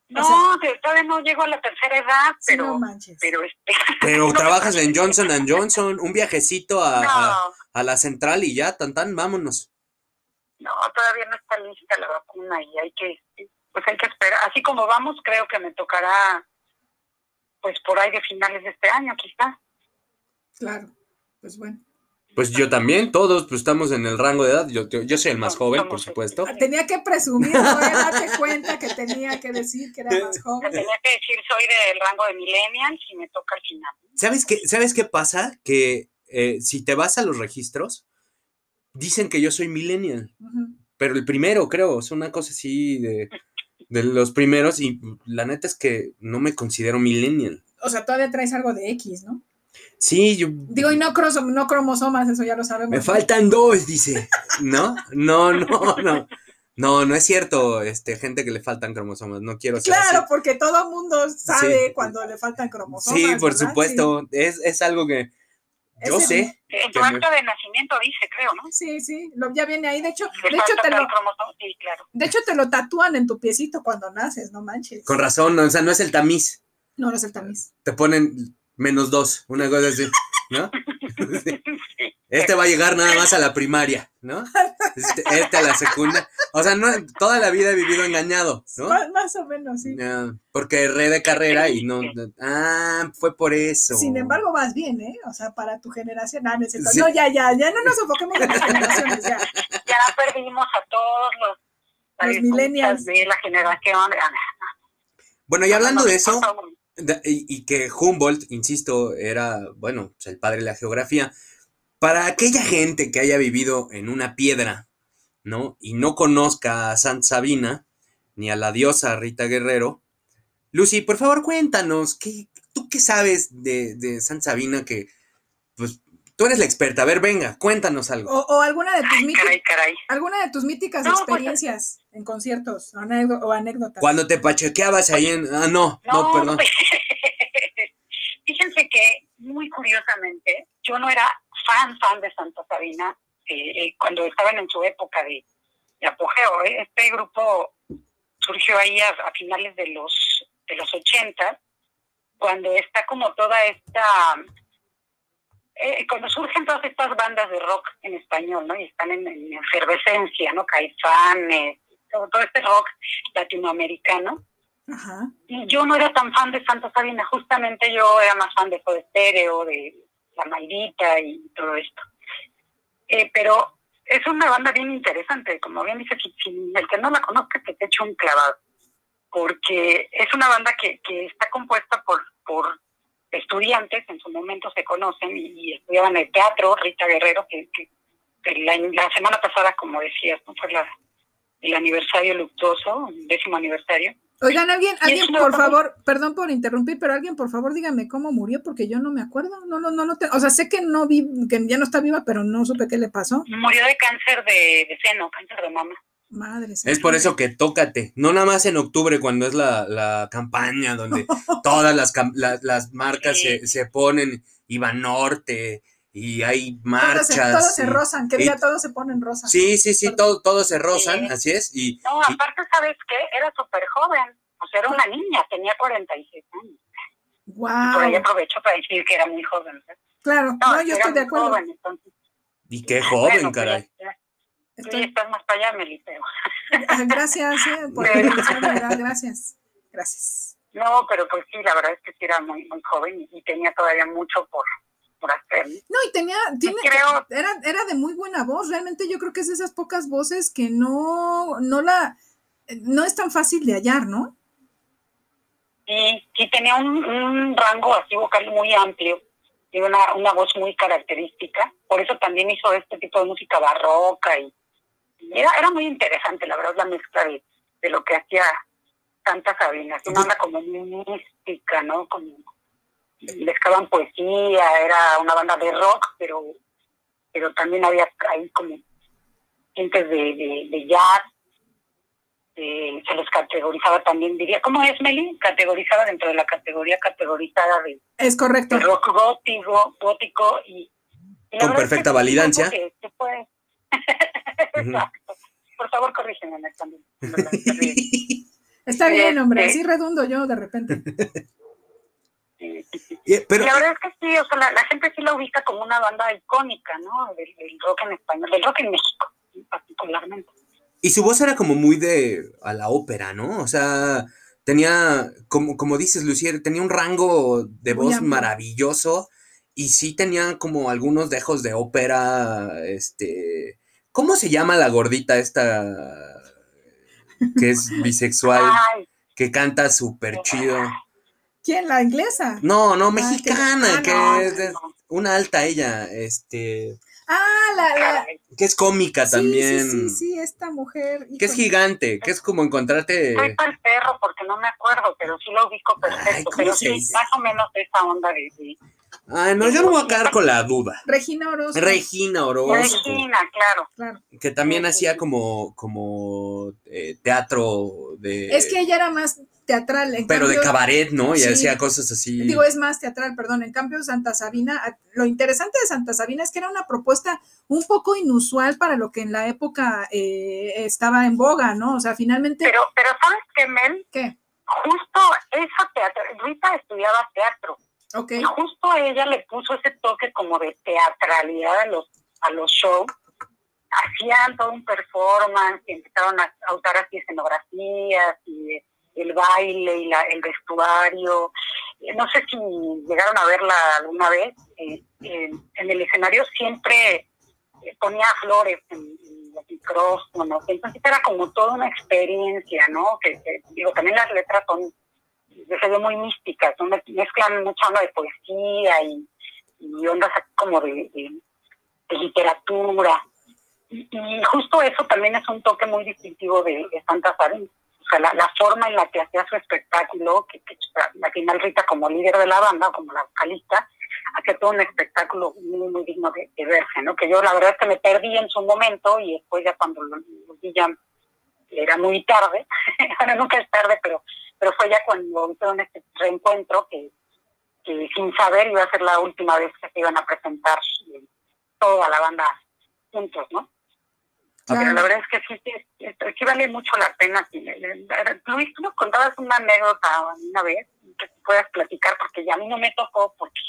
No, O sea- todavía no llego a la tercera edad, pero... no manches. pero este... Pero No, trabajas en Johnson Johnson, un viajecito a, a la central y ya, tan tan, vámonos. No, todavía no está lista la vacuna y hay que, pues hay que esperar. Así como vamos, creo que me tocará, pues por ahí de finales de este año, quizá. Claro. Pues bueno. Pues yo también, todos pues estamos en el rango de edad. Yo, yo, yo soy el más joven, por supuesto. Tenía que presumir, no darte cuenta que tenía que decir que era más joven. tenía que decir, soy del rango de millennials y me toca al final. ¿Sabes qué, ¿Sabes qué pasa? Que eh, si te vas a los registros, dicen que yo soy millennial, pero el primero, creo, es una cosa así de, de los primeros y la neta es que no me considero millennial. O sea, todavía traes algo de X, ¿no? Sí, yo... Digo, y no, no cromosomas, eso ya lo sabemos. Me faltan dos, dice. ¿No? No, no, no. No, no es cierto, este, gente que le faltan cromosomas, no quiero ser Claro, así. porque todo mundo sabe Sí. cuando le faltan cromosomas. Sí, por ¿verdad? supuesto, es, es algo que yo Ese- sé. En tu me- acta de nacimiento dice, creo, ¿no? Sí, sí, lo, ya viene ahí. De hecho, de hecho, te lo, sí, claro. de hecho, te lo tatúan en tu piecito cuando naces, no manches. Con razón, o sea, no es el tamiz. No, no es el tamiz. Te ponen menos dos, una cosa así, ¿no? Sí. Este va a llegar nada más a la primaria, ¿no? Este, este a la secundaria. O sea, no, toda la vida he vivido engañado, ¿no? Más, más o menos, sí. Ya, porque erré de carrera y no. Ah, fue por eso. Sin embargo, vas bien, ¿eh? O sea, para tu generación. Ah. Sí. No, ya, ya, ya no nos enfoquemos en las generaciones, ya. Ya perdimos a todos los, Los millennials. de la generación. Bueno, y hablando de eso, y, que Humboldt, insisto, era, bueno, pues, el padre de la geografía, para aquella gente que haya vivido en una piedra, ¿no? Y no conozca a Santa Sabina, ni a la diosa Rita Guerrero, Lucy, por favor, cuéntanos, ¿qué, ¿tú qué sabes de, de Santa Sabina que, pues, tú eres la experta? A ver, venga, cuéntanos algo. O, o alguna de tus Ay, míticas, caray, caray. alguna de tus míticas No, pues, experiencias en conciertos o, anécdo- o anécdotas. Cuando te pachequeabas ahí en... Ah, no, no, perdón. Fíjense que, muy curiosamente, yo no era fan, fan de Santa Sabina eh, eh, cuando estaban en su época de, de apogeo. ¿eh? Este grupo surgió ahí a, a finales de los de los 80, cuando está como toda esta... eh, cuando surgen todas estas bandas de rock en español, ¿no? Y están en, en efervescencia, ¿no? Caifanes, todo, todo este rock latinoamericano. Ajá. Y yo no era tan fan de Santa Sabina, justamente yo era más fan de Soda Stereo, de La Maldita y todo esto. Eh, pero es una banda bien interesante, como bien dice, si, si el que no la conozca, que te eche un clavado, porque es una banda que, que está compuesta por, por estudiantes, en su momento se conocen y, estudiaban el teatro, Rita Guerrero, que, que- que la, la semana pasada, como decías, ¿no? fue la, el aniversario luctuoso, el décimo aniversario. Oigan, alguien, alguien, por favor, perdón por interrumpir, pero alguien, por favor, dígame cómo murió, porque yo no me acuerdo. No, no, no, no. te- o sea, sé que no vi, que ya no está viva, pero no supe qué le pasó. Murió de cáncer de, de seno, cáncer de mama. Madre Es por eso que tócate, no nada más en octubre cuando es la, la campaña donde todas las, cam- la- las marcas Sí. se, se ponen, Iba Norte, y hay Todos marchas. se, todos se y- rozan, que y- ya todos se ponen rosas. Sí, sí, sí, todo, todos se rozan, Sí. así es. Y, No, y- aparte, ¿sabes qué? Era súper joven. O sea, era una niña, tenía 46 años. Por ahí Wow. aprovecho para decir que era muy joven. ¿eh? Claro, No, no, yo estoy de acuerdo. joven, entonces, y qué joven, bueno, pues, caray. Estoy- estás más para allá, Meli, pero... Ah, Gracias, eh, por de verdad, gracias. Gracias. No, pero pues sí, la verdad es que sí era muy, muy joven y, tenía todavía mucho por, por hacer. ¿no? Y tenía, tiene, creo- era, era de muy buena voz. Realmente yo creo que es de esas pocas voces que no, no la, no es tan fácil de hallar, ¿no? Y sí tenía un, un rango así vocal muy amplio y una, una voz muy característica. Por eso también hizo este tipo de música barroca y era, era muy interesante, la verdad, la mezcla de, de lo que hacía Santa Sabina. Una onda como muy mística, ¿no? Como mezclaban poesía, era una banda de rock, pero pero también había ahí como gentes de, de, de jazz, eh, se les categorizaba también, diría, ¿cómo es Meli? Categorizada dentro de la categoría categorizada de, Es correcto. de rock gótico, gótico y, y Con verdad es que perfecta validancia. que- que fue-. Exacto. Por favor, corrígeme también. Está bien, hombre, Este- así redundo yo de repente. Sí, sí, Pero, la verdad es que sí, o sea, la, la gente sí la ubica como una banda icónica, ¿no? Del, del rock en español, del rock en México, particularmente. y su voz era como muy de a la ópera, ¿no? O sea, tenía, como, como dices, Lucier, tenía un rango de voz maravilloso y sí tenía como algunos dejos de ópera, este... ¿Cómo se llama la gordita esta que es bisexual, Ay, que canta súper chido? ¿Quién? ¿La inglesa? No, no, Ah, que- mexicana, ah, que no, es de- una alta ella, este, Ah, la, la. que es cómica Sí, también, Sí, sí, sí, esta mujer. que es gigante, que es como encontrarte... Soy para el perro porque no me acuerdo, pero sí lo ubico perfecto. Ay, ¿cómo pero sí, más o menos esa onda de, Ay, no, yo no voy a quedar con la duda. Regina Orozco. Regina Orozco, Regina, claro. Claro. que también Sí, hacía sí. como, como eh, teatro de... Es que ella era más teatral. en pero de cabaret, ¿no? Y sí. hacía cosas así. Digo, es más teatral, perdón. En cambio, Santa Sabina, a- lo interesante de Santa Sabina es que era una propuesta un poco inusual para lo que en la época eh, estaba en boga, ¿no? O sea, finalmente, Pero, pero ¿sabes qué, Mel? ¿qué? Justo esa teatro, Rita estudiaba teatro Y justo ella le puso ese toque como de teatralidad a los, a los shows. Hacían todo un performance y empezaron a, a usar así escenografías y el baile y la, el vestuario. No sé si llegaron a verla alguna vez. eh, en el escenario siempre eh, ponía flores en, en los micrófonos. Entonces era como toda una experiencia, ¿no? Que, que, digo, también las letras son se ve muy místicas, ¿no? Mez- mezclan mucha onda de poesía y, y ondas como de, de- de literatura. Y, y justo eso también es un toque muy distintivo de, de Santa Sabina. O sea, la, la forma en la que hacía su espectáculo, que, que al final Rita como líder de la banda, como la vocalista, hacía todo un espectáculo muy, muy digno de, de verse, ¿no? Que yo la verdad es que me perdí en su momento y después ya cuando lo, lo vi ya era muy tarde, ahora nunca es tarde, pero pero fue ya cuando hicieron este reencuentro que, que sin saber iba a ser la última vez que se iban a presentar eh, toda la banda juntos, ¿no? Claro. Pero la verdad es que sí, sí, sí, sí vale mucho la pena. eh, eh, Luis, tú nos contabas una anécdota una vez que puedas platicar, porque ya a mí no me tocó, porque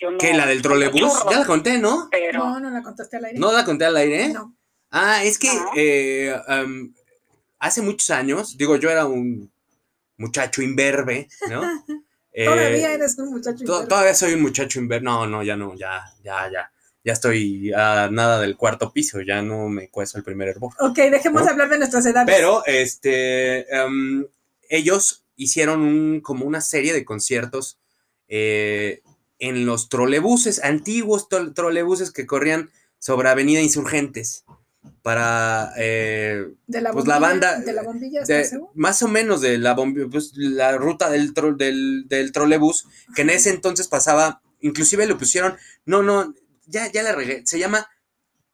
yo no... ¿Qué? ¿La del trolebús? Ya la conté, ¿no? Pero, No, no la contaste al aire. ¿No la conté al aire? No. Ah, es que No. eh, am, hace muchos años, digo, yo era un muchacho imberbe, ¿no? Eh, Todavía eres un muchacho. imberbe. todavía soy un muchacho imberbe. No, no, ya no, ya, ya, ya. Ya estoy a nada del cuarto piso, ya no me cueso el primer hervor. Ok, dejemos ¿No? de hablar de nuestras edades. Pero, este, em, ellos hicieron un, como una serie de conciertos eh, en los trolebuses, antiguos trolebuses que corrían sobre Avenida Insurgentes para eh, de la pues la bombilla- banda, De la bombilla de- más o menos de la bombi- pues, la ruta del, tro- del, del trolebús, que en ese entonces pasaba, inclusive lo pusieron, no, no, ya, ya la regué, se llama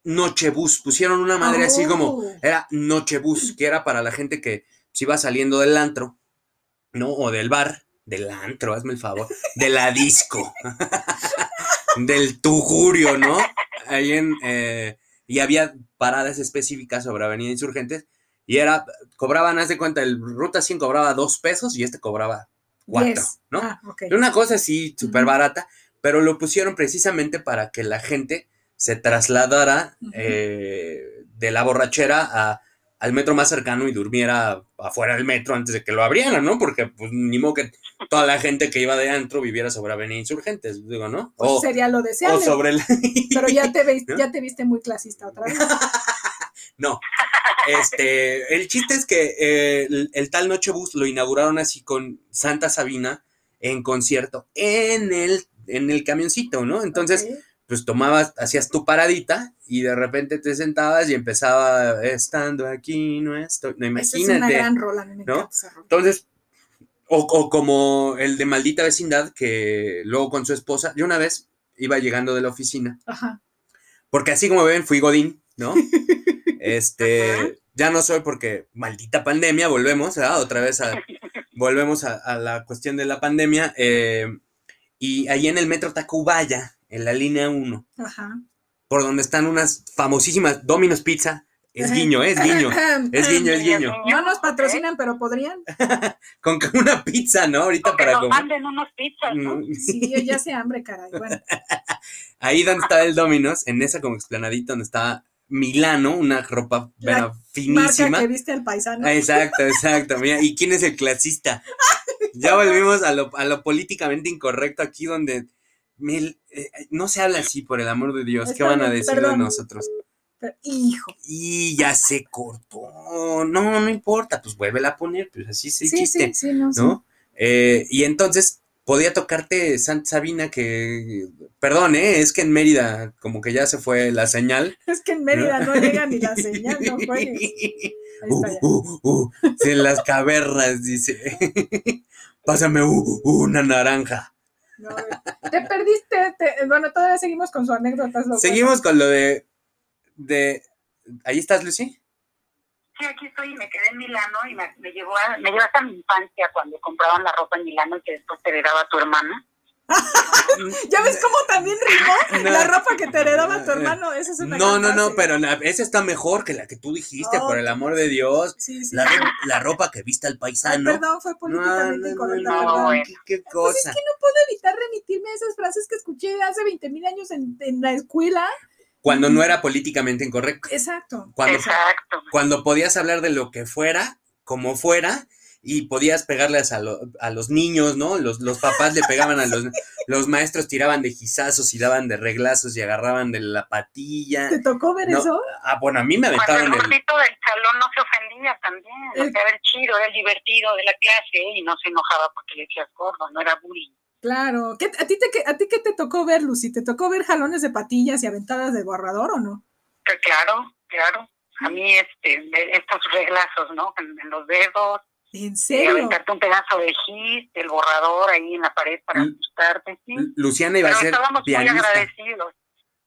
Nochebús, pusieron una madre así como, Oh. era Nochebús, que era para la gente que se iba saliendo del antro, ¿no? O del bar, del antro, hazme el favor, de la disco. del tugurio, ¿no? Ahí en, eh, y había paradas específicas sobre Avenida Insurgentes y era, cobraban, haz de cuenta, el Ruta 100 cobraba dos pesos y este cobraba cuatro. ¿no? Ah. Una cosa así, súper barata, pero lo pusieron precisamente para que la gente se trasladara eh, de la borrachera a, al metro más cercano y durmiera afuera del metro antes de que lo abrieran, ¿no? Porque pues ni modo que toda la gente que iba de antro viviera sobre Avenida Insurgentes, digo, ¿no? Pues O, sería lo o deseable. sobre el... Pero ya te, ves- ¿No? ya te viste muy clasista otra vez. No. Este, el chiste es que eh, el, el tal Nochebus lo inauguraron así con Santa Sabina en concierto en el, en el camioncito, ¿no? Entonces. Pues tomabas, hacías tu paradita y de repente te sentabas y empezaba estando aquí, no estoy. No, Esa es una imagínate. gran rola, me ¿no? encanta esa rola. Entonces, o, o como el de Maldita Vecindad, que luego con su esposa, yo una vez iba llegando de la oficina Ajá. porque así como ven, fui Godín, ¿no? Ajá. Este, ya no soy porque maldita pandemia, volvemos, ¿verdad? Otra vez a, volvemos a, a la cuestión de la pandemia. eh, y ahí en el metro Tacubaya, en la línea 1, Ajá. por donde están unas famosísimas Domino's Pizza, es guiño, es guiño, es guiño, es guiño. No nos patrocinan, pero podrían. Con que una pizza, ¿no? Ahorita para nos comer. manden unos pizzas, ¿no? Mm, Sí, yo ya sé hambre, caray. Bueno, Ahí donde está el Domino's, en esa como explanadita donde está Milano, una ropa La pero marca finísima. que viste al paisano. Exacto, exacto. Mira, ¿y quién es el clasista? Ya volvimos a lo, a lo políticamente incorrecto aquí donde mil- eh, no se habla así, por el amor de Dios. ¿Qué van a decir de nosotros? Pero, hijo. Y ya se cortó. No, no importa, pues vuélvela a poner, pues así se Sí, chiste, sí, sí, no, sí. ¿no? Eh, y entonces podía tocarte Santa Sabina que, perdón, ¿eh? es que en Mérida como que ya se fue la señal. Es que en Mérida no llega ni la señal, no. Ahí Uh, uh, uh, sí, en las cavernas, dice. Pásame uh, una naranja. No, te perdiste. te- bueno, todavía seguimos con su anécdota. loco. Seguimos con lo de. de ¿Ahí estás, Lucy? Sí, aquí estoy y me quedé en Milano y me, me llevó a, me llevó hasta mi infancia cuando compraban la ropa en Milano y que después te heredaba tu hermana. ¿Ya ves cómo también rimó? No. La ropa que te heredaba tu hermano. Esa es una No, no, no, pero la- esa está mejor que la que tú dijiste, Oh, por el amor de Dios. Sí, sí. La, la ropa que viste al Ay, paisano. perdón, fue No, políticamente no, incorrecta. no, bueno. qué, qué Pues es cosa. que no puedo evitar remitirme a esas frases que escuché hace 20 mil años en, en la escuela. Cuando no era políticamente incorrecto. Exacto. Cuando, Exacto. cuando podías hablar de lo que fuera, como fuera, y podías pegarles a, lo- a los niños, ¿no? Los, los papás le pegaban a los, los maestros, tiraban de gizazos y daban de reglazos y agarraban de la patilla. ¿Te tocó ver No, eso? Ah, bueno, a mí me Cuando el aventaron el... gordito del salón no se ofendía también. El- era el chido, era el divertido de la clase y no se enojaba porque le decías gordo, no era bullying. Claro. ¿Qué, a, ti te, qué- ¿A ti qué te tocó ver, Lucy? ¿Te tocó ver jalones de patillas y aventadas de borrador o no? Que claro, claro. A mí este, estos reglazos, ¿no? En, en los dedos, ¿En serio? aventarte un pedazo de gis, del borrador ahí en la pared para Mm. asustarte, sí. Luciana iba a Pero ser estábamos muy pianista. agradecidos.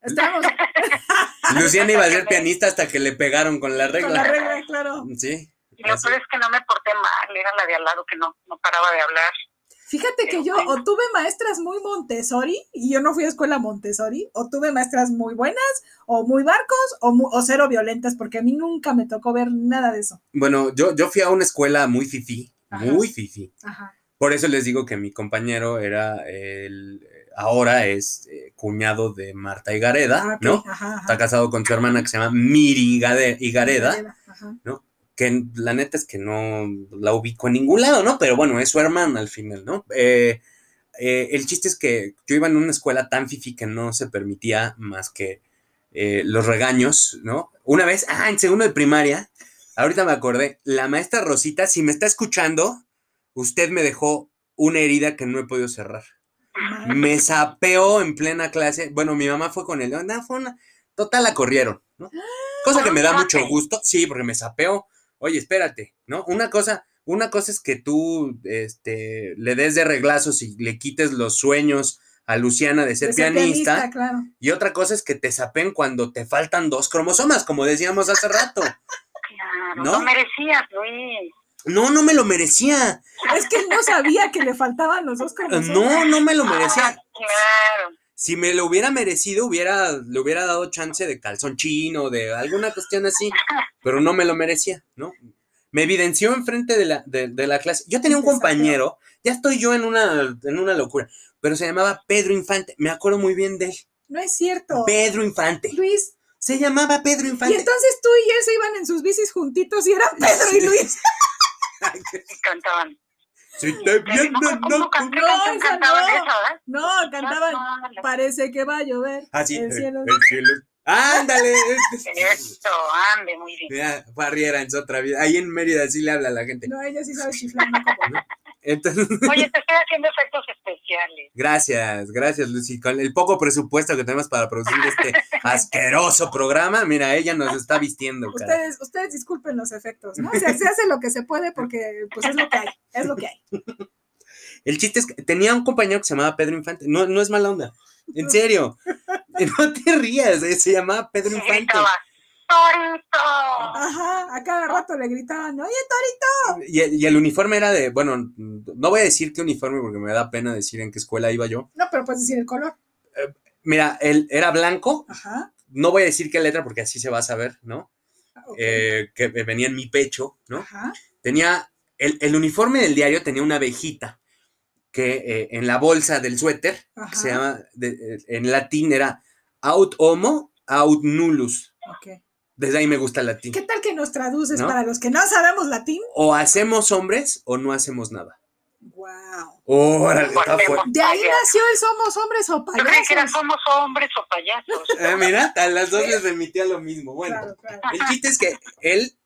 Estábamos Luciana iba a ser pianista hasta que le pegaron con la con la regla. regla, claro. Sí. Y lo peor es que no me porté mal, era la de al lado que no, no paraba de hablar. Fíjate que yo o tuve maestras muy Montessori y yo no fui a escuela Montessori, o tuve maestras muy buenas, o muy barcos, o, mu- o cero violentas, porque a mí nunca me tocó ver nada de eso. Bueno, yo, yo fui a una escuela muy fifí, Ajá. muy fifí. Ajá. Por eso les digo que mi compañero era el, ahora es eh, cuñado de Marta Higareda, Ah, ¿no? Ajá, ajá. Está casado con su hermana que se llama Miri Higade- Higareda, Ajá. Que la neta es que no la ubico en ningún lado, ¿no? Pero bueno, es su hermana al final, ¿no? Eh, eh, el chiste es que yo iba en una escuela tan fifi que no se permitía más que eh, los regaños, ¿no? Una vez, ah, en segundo de primaria, ahorita me acordé, la maestra Rosita, si me está escuchando, usted me dejó una herida que no he podido cerrar. Madre. Me sapeó en plena clase. Bueno, mi mamá fue con él. No, fue una. Total, la corrieron, ¿no? Cosa que me da mucho gusto. Sí, porque me sapeó. Oye, espérate, ¿no? Una cosa, una cosa es que tú este, le des de reglazos y le quites los sueños a Luciana de ser, De ser pianista, claro. Y otra cosa es que te sapen cuando te faltan dos cromosomas, como decíamos hace rato. Claro, ¿No? no, merecías, Luis. No, no me lo merecía. Es que él no sabía que le faltaban los dos cromosomas. No, no me lo merecía. Ah, claro. si me lo hubiera merecido, hubiera, le hubiera dado chance de calzón chino, de alguna cuestión así, pero no me lo merecía, ¿no? Me evidenció enfrente de la, de, de la clase. Yo tenía un compañero, ya estoy yo en una, en una locura, pero se llamaba Pedro Infante. Me acuerdo muy bien de él. No es cierto. Pedro Infante. Luis, Se llamaba Pedro y Infante. entonces tú y él se iban en sus bicis juntitos y eran Pedro y Luis. Y cantaban. Si te vienen, ¿Cómo, cómo, no, cantaban no. esa, verdad? No, cantaban. Parece que va a llover. Así, El eh, cielo. el cielo. Ándale. Esto, ande, muy bien. Mira, Barriera en su otra vida. Ahí en Mérida sí le habla a la gente. No, ella sí sabe chiflar, no como yo. Entonces, Oye, te estoy haciendo efectos especiales. gracias, gracias, Lucy. Con el poco presupuesto que tenemos para producir este asqueroso programa, mira, ella nos está vistiendo, cara. Ustedes, ustedes disculpen los efectos, ¿no? O sea, se hace lo que se puede porque pues es lo que hay, es lo que hay. El chiste es que tenía un compañero que se llamaba Pedro Infante. No, no es mala onda. En serio. No te rías, eh, se llamaba Pedro Y Infante. gritaba, ¡Torito! Ajá, a cada rato le gritaban, oye, Torito. Y el, y el uniforme era de, bueno, no voy a decir qué uniforme porque me da pena decir en qué escuela iba yo. No, pero puedes decir el color. Mira, él era blanco, Ajá. no voy a decir qué letra porque así se va a saber, ¿no? ok, Eh, que venía en mi pecho, ¿no? Ajá. Tenía, el, el uniforme del diario tenía una abejita que eh, en la bolsa del suéter, que se llama, de- eh, en latín era aut homo, aut nullus. ok. Desde ahí me gusta el latín. ¿Qué tal que nos traduces ¿No? para los que no sabemos latín? O hacemos hombres o no hacemos nada. Wow. Órale, está fuerte. De ahí nació el somos hombres o Yo creí que eran payasos. somos hombres o payasos. Eh, mira, a las dos les remitía lo mismo. Bueno, Claro, claro. el chiste es que él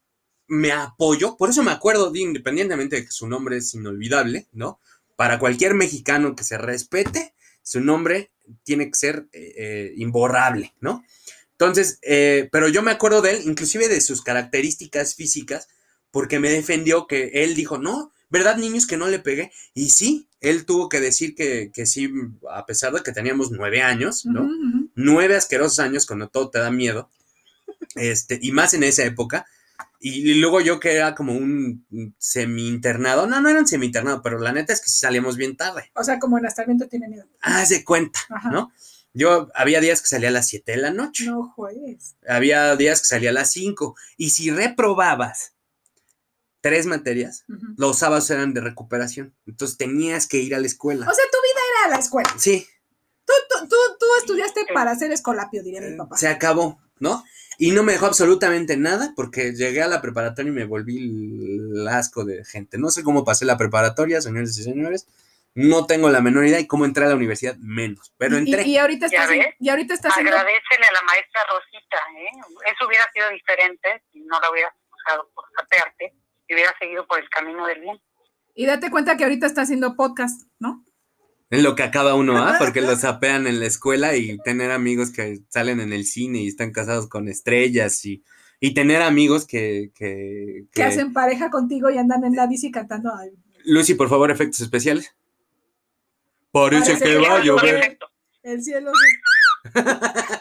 me apoyó, por eso me acuerdo, de, independientemente de que su nombre es inolvidable, ¿no? Para cualquier mexicano que se respete, su nombre tiene que ser eh, eh, imborrable, ¿no? Entonces, eh, pero yo me acuerdo de él, inclusive de sus características físicas, porque me defendió que él dijo, no, ¿verdad, niños, que no le pegué? Y sí, él tuvo que decir que, que sí, a pesar de que teníamos nueve años, ¿no? Nueve asquerosos años cuando todo te da miedo, este, y más en esa época. Y, luego yo que era como un semi-internado, no, no era un semi-internado, pero la neta es que sí salíamos bien tarde. O sea, como en hasta el viento tiene miedo. Haz de cuenta, Ajá. ¿no? Yo había días que salía a las 7 de la noche, No juegues. había días que salía a las 5, y si reprobabas tres materias, Ujú. los sábados eran de recuperación, entonces tenías que ir a la escuela. O sea, tu vida era la escuela. Sí, Tú, tú, tú, tú estudiaste para ser escolapio, diría mi papá. se acabó, ¿no? Y no me dejó absolutamente nada porque llegué a la preparatoria y me volví el asco de gente. No sé cómo pasé la preparatoria, señores y señores. No tengo la menor idea y cómo entré a la universidad, menos. Pero Y, entré. y ahorita ¿Ya estás, y ahorita estás haciendo Agradecele a la maestra Rosita, ¿eh? Eso hubiera sido diferente si no la hubiera usado por sapearte y hubiera seguido por el camino del bien. Y date cuenta que ahorita está haciendo podcast, ¿no? En lo que acaba uno, ¿ah? Porque lo sapean en la escuela y tener amigos que salen en el cine y están casados con estrellas y, y tener amigos que, que, Que hacen pareja contigo y andan en la bici cantando. ay, Lucy, por favor, efectos especiales. Parece, Parece que que va a llover. El cielo. se-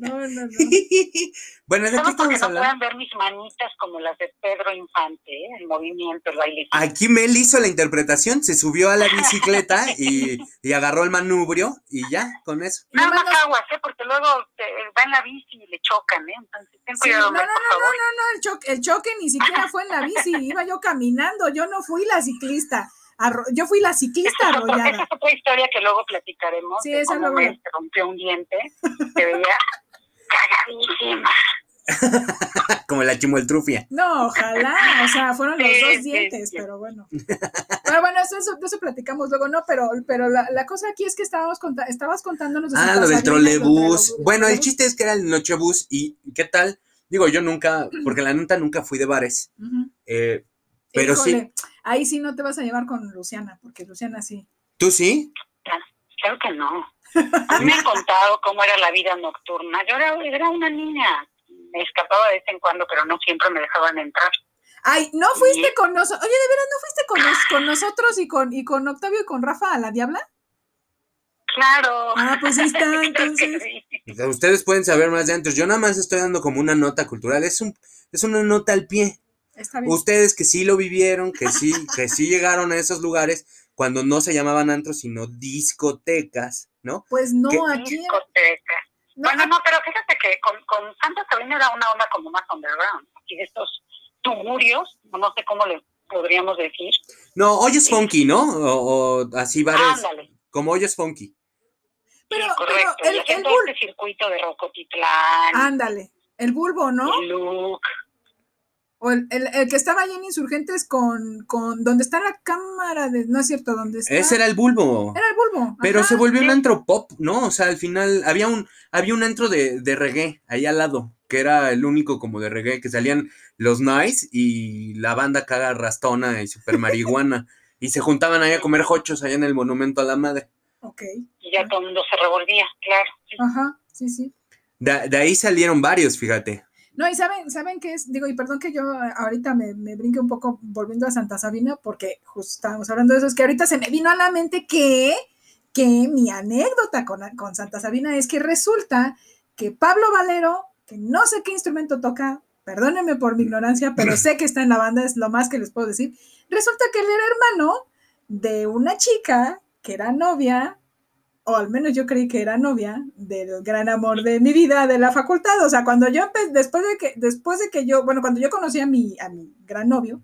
No, no, no. bueno, ¿de porque estamos no hablando? puedan ver mis manitas como las de Pedro Infante, ¿eh? el movimiento, el baile. Aquí Mel hizo la interpretación, se subió a la bicicleta y, y agarró el manubrio y ya, con eso. Nada más mandas- aguas, ¿eh? porque luego te, va en la bici y le chocan, ¿eh? Entonces ten Sí, cuidado, no, no, no, no, no, no, el choque, el choque ni siquiera fue en la bici, iba yo caminando, yo no fui la ciclista, yo fui la ciclista Esa es, otra, esa arrollada. es otra historia que luego platicaremos. Sí, esa luego- se rompió un diente, se veía cagadísima. Como la chimoltrufia. No, ojalá, o sea, fueron los Sí, dos dientes, sí. pero bueno. Pero bueno, eso, eso, platicamos luego, ¿no? Pero, pero la, la cosa aquí es que estábamos conta- estabas contándonos de Ah, lo del trolebús. Bueno, el chiste es que era el nochebús y ¿qué tal? Digo, yo nunca, porque la neta nunca fui de bares. Eh, pero sí. Ahí sí no te vas a llevar con Luciana, porque Luciana sí. ¿Tú sí? Claro que no. A mí me han contado cómo era la vida nocturna. Yo era, era una niña. Me escapaba de vez en cuando, pero no siempre me dejaban entrar. Ay, ¿no fuiste Sí. con nosotros? Oye, ¿de veras no fuiste con, nos- con nosotros y con, y con Octavio y con Rafa a la Diabla? Claro. Ah, pues ahí está, entonces. sí. Ustedes pueden saber más de antes. Yo nada más estoy dando como una nota cultural. Es, un, es una nota al pie. Está bien. Ustedes que sí lo vivieron, que sí, que sí llegaron a esos lugares, cuando no se llamaban antros, sino discotecas, ¿no? Pues no, ¿Qué? aquí. No, bueno, no, pero fíjate que con, con Santa Sabina era una onda como más underground. Y de estos tugurios, no sé cómo le podríamos decir. No, hoyos funky, ¿no? O, o así bares, Ándale. como hoyos funky. pero, sí, correcto. pero el, el este circuito de Rocotitlán, ándale, el bulbo, ¿no? y Luke. O el, el- el que estaba allí en Insurgentes con, con donde está la cámara de, no es cierto, donde está. Ese era el bulbo. Era el bulbo. Pero ajá. se volvió un antro pop, ¿no? O sea, al final había un, había un antro de, de reggae ahí al lado, que era el único como de reggae, que salían los Nice y la banda caga rastona y super marihuana. y se juntaban ahí a comer hochos allá en el Monumento a la Madre. Ok, Y ya todo el mundo se revolvía, claro. ajá, sí, sí. De, de ahí salieron varios, fíjate. No, y saben, saben qué es, digo, y perdón que yo ahorita me, me brinque un poco volviendo a Santa Sabina, porque justo estábamos hablando de eso, es que ahorita se me vino a la mente que, que mi anécdota con, con Santa Sabina es que resulta que Pablo Valero, que no sé qué instrumento toca, perdónenme por mi ignorancia, pero sé que está en la banda, es lo más que les puedo decir, resulta que él era hermano de una chica que era novia o al menos yo creí que era novia del gran amor de mi vida de la facultad. O sea, cuando yo empecé, después de que, después de que yo, bueno, cuando yo conocí a mi, a mi gran novio,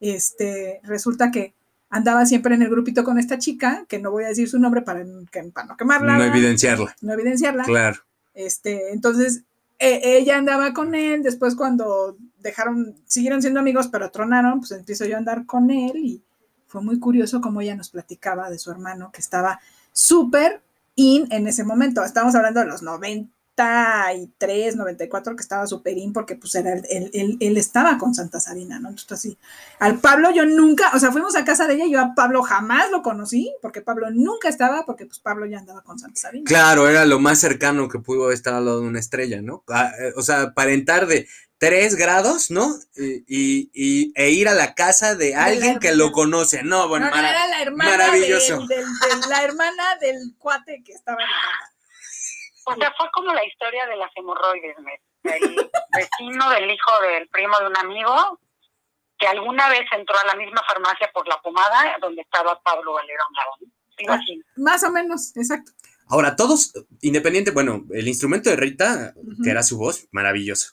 este, resulta que andaba siempre en el grupito con esta chica, que no voy a decir su nombre para, para no quemarla, No evidenciarla. no evidenciarla. Claro. Este, entonces, e- ella andaba con él, después cuando dejaron, siguieron siendo amigos, pero tronaron, pues empiezo yo a andar con él y fue muy curioso cómo ella nos platicaba de su hermano que estaba súper in en ese momento. Estamos hablando de los 93, 94, que estaba súper in porque pues era, él, él- él estaba con Santa Sabina, ¿no? Entonces así, al Pablo yo nunca, o sea, fuimos a casa de ella, yo a Pablo jamás lo conocí, porque Pablo nunca estaba, porque pues Pablo ya andaba con Santa Sabina. Claro, era lo más cercano que pudo estar al lado de una estrella, ¿no? Ah, eh, O sea, aparentar de tres grados, ¿no? Y, y- y- e ir a la casa de alguien que lo conoce. No, bueno, no, mara- era la hermana maravilloso. del- del- del- la hermana del cuate que estaba en la banda. O sea, fue como la historia de las hemorroides, ¿me? El vecino del hijo del primo de un amigo que alguna vez entró a la misma farmacia por la pomada donde estaba Pablo Valero a un lado, ¿no? Algo así. Más o menos, exacto. Ahora, todos, independiente, bueno, el instrumento de Rita, que era su voz, maravilloso.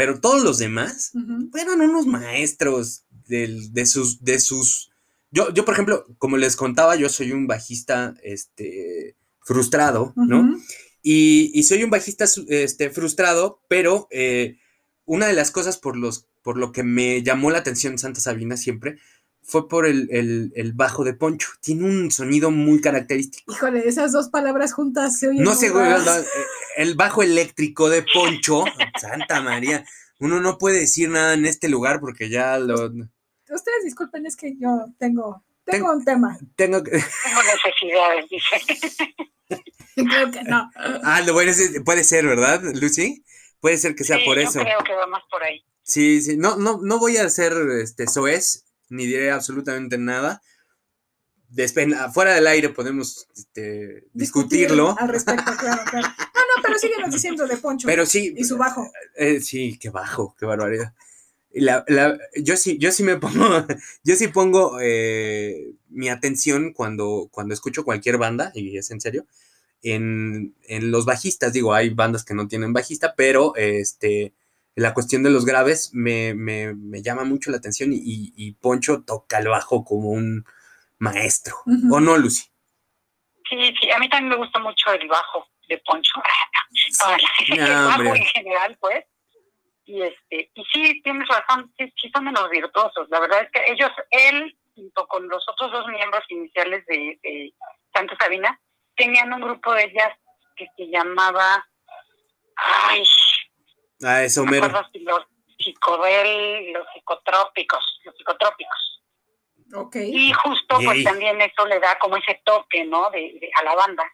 Pero todos los demás Ujú. fueron unos maestros del- de sus, de sus. Yo, yo, por ejemplo, como les contaba, yo soy un bajista este, frustrado, ¿no? Y, y soy un bajista este, frustrado, pero eh, una de las cosas por, los, por lo que me llamó la atención Santa Sabina siempre fue por el, el- el bajo de Poncho. Tiene un sonido muy característico. Híjole, esas dos palabras juntas se oyen No sé, güey, el bajo eléctrico de Poncho, Santa María. Uno no puede decir nada en este lugar porque ya lo Ustedes disculpen, es que yo tengo, tengo Ten- un tema. tengo que. Tengo necesidades, dice. Creo que no. Ah, lo bueno es- puede ser, ¿verdad, Lucy? Puede ser que sea Sí, por yo eso. creo que va más por ahí. Sí, sí, no, no, no voy a hacer este soez, ni diré absolutamente nada. Despe- fuera del aire podemos este, discutirlo, Al respecto, claro, claro. Pero síguenos diciendo de Poncho pero sí, y su bajo. eh, sí, qué bajo, qué barbaridad. Y la- la- yo sí, yo sí me pongo, yo sí pongo eh, mi atención cuando, cuando escucho cualquier banda, y es en serio, en, en los bajistas, digo, hay bandas que no tienen bajista, pero este, la cuestión de los graves me, me- me llama mucho la atención y, y- y Poncho toca el bajo como un maestro. ¿o no, Lucy? Sí, sí, a mí también me gusta mucho el bajo de Poncho. Ah, el No, bajo hombre. en general, pues. Y este, y sí, tienes razón, sí, sí son menos virtuosos. La verdad es que ellos, él, junto con los otros dos miembros iniciales de, de Santa Sabina, tenían un grupo de jazz que se llamaba, ay, Ah, es no me Homero. acuerdo si los psicodel, los psicotrópicos, los psicotrópicos. Y justo Yay. pues también eso le da como ese toque, ¿no? De, de- a la banda.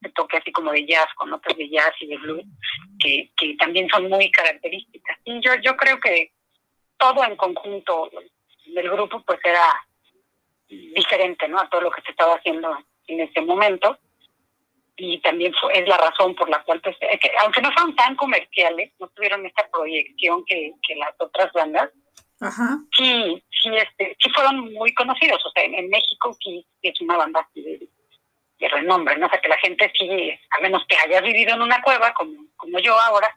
Ese toque así como de jazz, con notas de jazz y de blues, que, que también son muy características. Y yo, yo creo que todo en conjunto del grupo pues era diferente, ¿no? A todo lo que se estaba haciendo en ese momento. Y también fue, es la razón por la cual, pues, eh, que aunque no fueron tan comerciales, no tuvieron esta proyección que, que las otras bandas, Ajá. sí, sí, este, sí fueron muy conocidos. O sea, en, en México sí, sí es una banda de, de renombre, ¿no? O sea, que la gente sí, a menos que hayas vivido en una cueva, como, como yo ahora,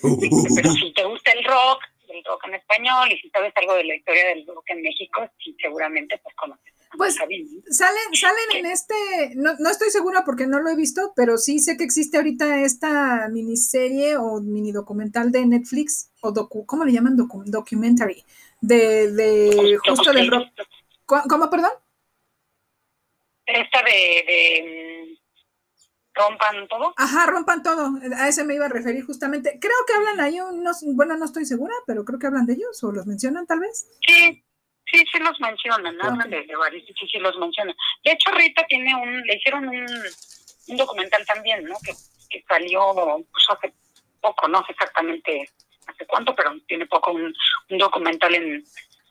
pero si te gusta el rock, el rock en español, y si sabes algo de la historia del rock en México, sí, seguramente pues conoces. Pues. Salen, salen en este, no, no estoy segura porque no lo he visto, pero sí sé que existe ahorita esta miniserie o mini documental de Netflix, o docu, ¿cómo le llaman? Docu- documentary, de, de justo del rock. ¿Cómo, cómo, perdón? Esta de, de mm, rompan todo. Ajá, rompan todo. A ese me iba a referir justamente. Creo que hablan ahí unos, bueno, no estoy segura, pero creo que hablan de ellos o los mencionan tal vez. Sí, sí, sí los mencionan, Ah, hablan de, de varios, sí, sí los mencionan. De hecho, Rita tiene un, le hicieron un, un documental también, ¿no? Que, que salió pues, hace poco, no sé exactamente hace cuánto, pero tiene poco un, un documental en,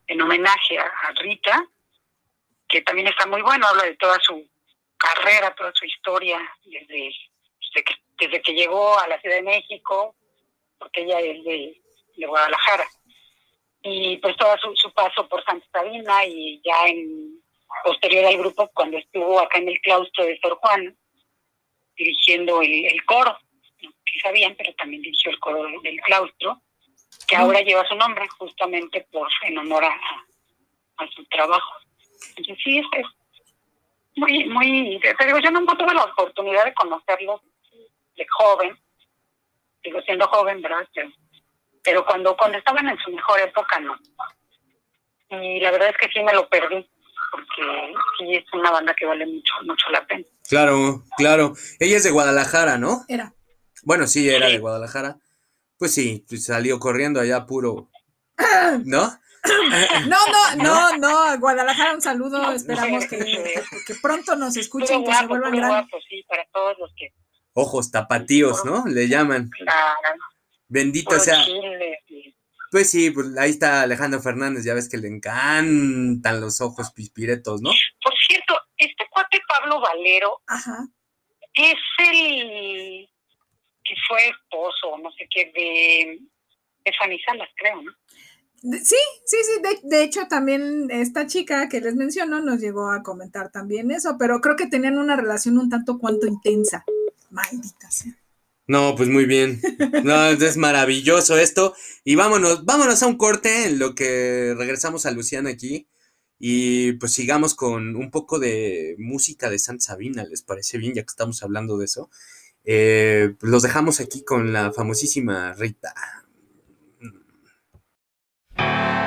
en homenaje a, a Rita, que también está muy bueno, habla de toda su carrera, toda su historia, desde, desde, que, desde que llegó a la Ciudad de México, porque ella es de, de Guadalajara. Y pues todo su, su paso por Santa Sabina y ya en posterior al grupo cuando estuvo acá en el claustro de Sor Juan dirigiendo el, el coro, si sabían, pero también dirigió el coro del, del claustro, que ahora lleva su nombre justamente por en honor a, a su trabajo. Entonces sí, es, es muy, muy, te digo, yo nunca tuve la oportunidad de conocerlos de joven, digo siendo joven, ¿verdad? Pero pero cuando cuando estaban en su mejor época no. Y la verdad es que sí me lo perdí, porque sí es una banda que vale mucho, mucho la pena. Claro, claro. Ella es de Guadalajara, ¿no? Era. Bueno, sí, era de Guadalajara. Pues sí, pues salió corriendo allá puro. ¿No? No, no, no, no, Guadalajara, un saludo. Esperamos que, que pronto nos Puro escuchen, que se vuelvan puro grandes. guapo, sí, para todos los que Ojos tapatíos, ¿no? Le llaman. la, Bendito puro sea. chile, Pues sí, pues ahí está Alejandro Fernández, ya ves que le encantan los ojos pispiretos, ¿no? Por cierto, este cuate Pablo Valero Ajá. es el que fue esposo, no sé qué, de, de Fanny Salas, creo, ¿no? Sí, sí, sí. De, hecho, también esta chica que les menciono nos llegó a comentar también eso, pero creo que tenían una relación un tanto cuanto intensa. Maldita sea. No, pues muy bien. No, es maravilloso esto. Y vámonos, vámonos a un corte en lo que regresamos a Luciana aquí. Y pues sigamos con un poco de música de Santa Sabina, ¿les parece bien? Ya que estamos hablando de eso. Eh, pues los dejamos aquí con la famosísima Rita. Thank you.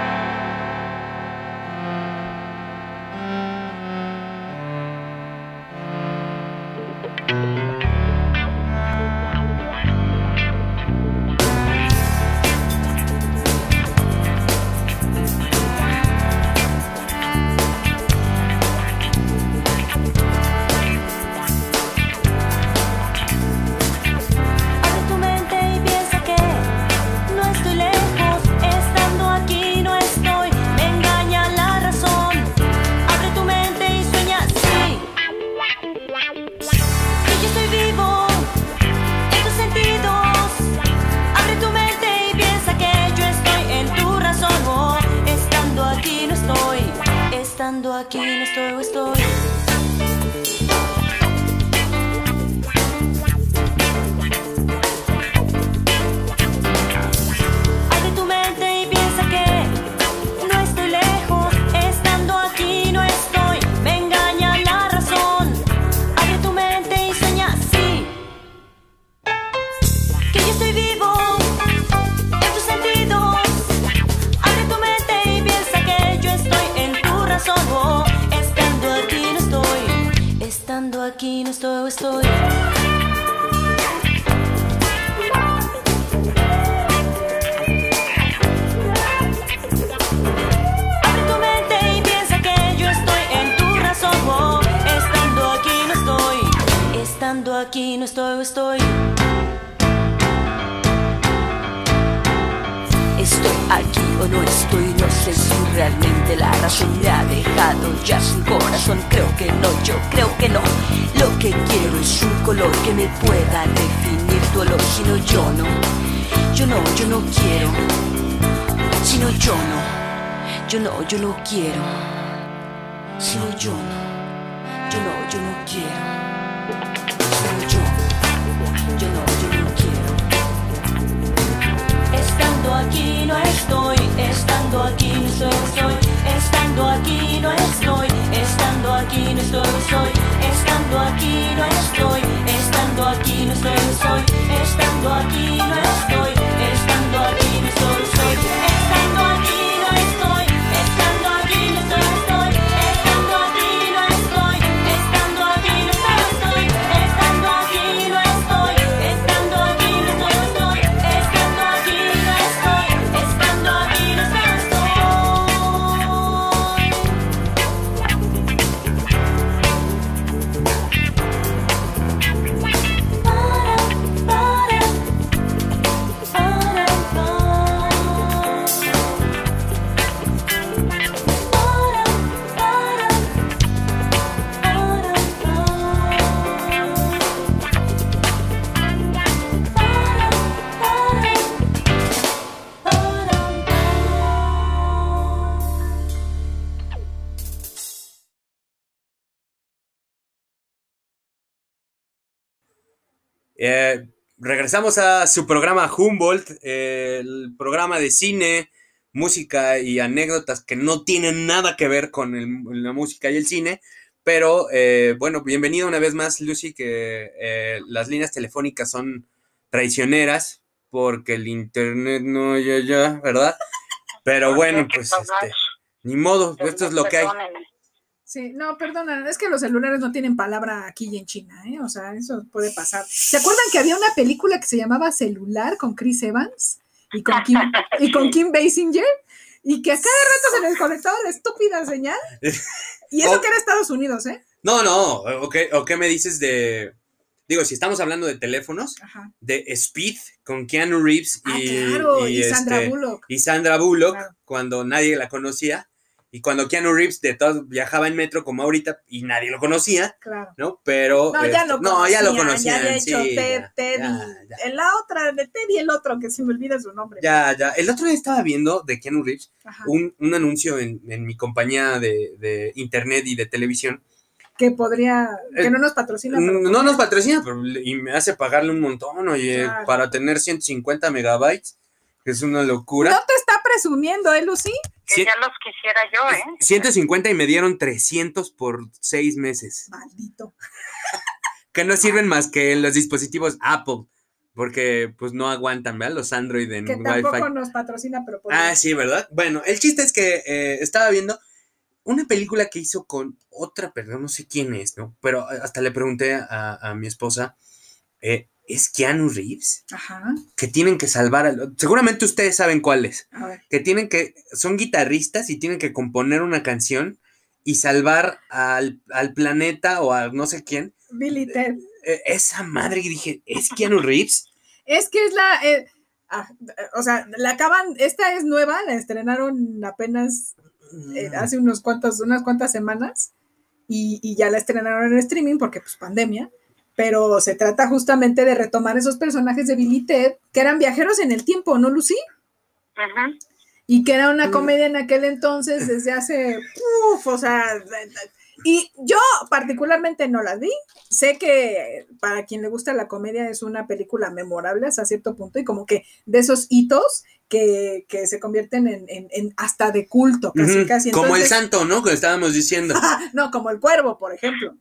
Eh, regresamos a su programa Humboldt, eh, el programa de cine, música y anécdotas que no tienen nada que ver con el- la música y el cine. Pero eh, bueno, bienvenido una vez más, Lucy, que eh, las líneas telefónicas son traicioneras porque el internet no, ya, ya, ¿verdad? Pero bueno, pues este, ni modo, esto es lo que hay. Sí, no, perdona, es que los celulares no tienen palabra aquí y en China, ¿eh? O sea, eso puede pasar. ¿Se acuerdan que había una película que se llamaba Celular con Chris Evans y con Kim, y con Kim Basinger? Y que a cada rato se les conectaba la estúpida señal. Y eso Oh. que era Estados Unidos, ¿eh? No, no, ¿o qué, o qué me dices de... Digo, si estamos hablando de teléfonos, Ajá. de Speed con Keanu Reeves Ah, y, claro, y, y Sandra este, Bullock. y Sandra Bullock Claro. cuando nadie la conocía y cuando Keanu Reeves de todo viajaba en metro como ahorita y nadie lo conocía, Claro. ¿no? Pero No, ya este, lo no, ya lo conocían. Ya había hecho sí, Ted, ya, Ted ya, y ya. en la otra, de Ted y el otro, que se me olvida su nombre. Ya, ya. El otro día estaba viendo de Keanu Reeves un, un anuncio en, en mi compañía de, de internet y de televisión. Que podría, que Eh, no nos patrocina. pero No nos patrocina, pero y me hace pagarle un montón, oye, Claro. para tener 150 megabytes, que es una locura. No te está presumiendo, ¿eh, Lucy? Que Cien- ya los quisiera yo, ¿eh? 150 y me dieron 300 por 6 meses, Maldito. que no sirven más que en los dispositivos Apple, porque pues no aguantan, ¿verdad? Los Android en Que Wi-Fi. tampoco nos patrocina, pero podría. Ah, sí, ¿verdad? Bueno, el chiste es que eh, estaba viendo una película que hizo con otra persona, no sé quién es, ¿no? Pero hasta le pregunté a, a mi esposa, eh, ¿es Keanu Reeves? Ajá. Que tienen que salvar, al- seguramente ustedes saben cuál es, A ver. que tienen que, son guitarristas y tienen que componer una canción y salvar al, al planeta o a no sé quién. Billy Ted. Eh, esa madre, y dije, ¿es Keanu Reeves? Es que es la. eh, ah, o sea, la acaban. Esta es nueva, la estrenaron apenas eh, hace unos cuantos, unas cuantas semanas. Y, y ya la estrenaron en streaming porque, pues, pandemia. Pero se trata justamente de retomar esos personajes de Billy Ted que eran viajeros en el tiempo, ¿no, Lucy? Ujú. Y que era una comedia en aquel entonces, desde hace, uf, o sea, y yo particularmente no las vi. Sé que para quien le gusta la comedia es una película memorable hasta cierto punto y como que de esos hitos que, que se convierten en, en- en hasta de culto, casi, casi. Como el santo, ¿no? Que estábamos diciendo. no, como el cuervo, por ejemplo.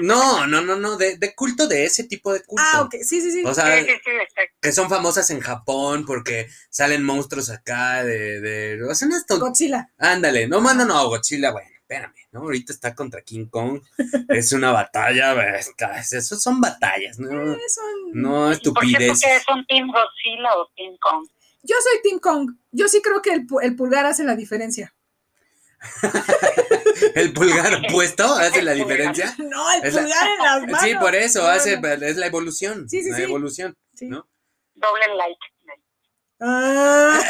No, no, no, no, de, de culto, de ese tipo de culto. Ah, ok, sí, sí, sí. O sea, Sí, sí, sí, exacto. que son famosas en Japón porque salen monstruos acá de... de o sea, no es Godzilla. Ándale, no, no, no, Godzilla, bueno, espérame, ¿no? Ahorita está contra King Kong, es una batalla, está- esos son batallas, ¿no? Eh, son- No ¿Y ¿Por qué? estupidez. Porque son Team Godzilla o Team Kong. Yo soy Team Kong. Yo sí creo que el, pu- el pulgar hace la diferencia. El pulgar puesto hace la pulgar. diferencia. No, el Es la- pulgar en las manos. Sí, por eso, No, hace, no. es la evolución. Sí, sí, la sí. evolución. Sí. ¿no? Doble like. Ah.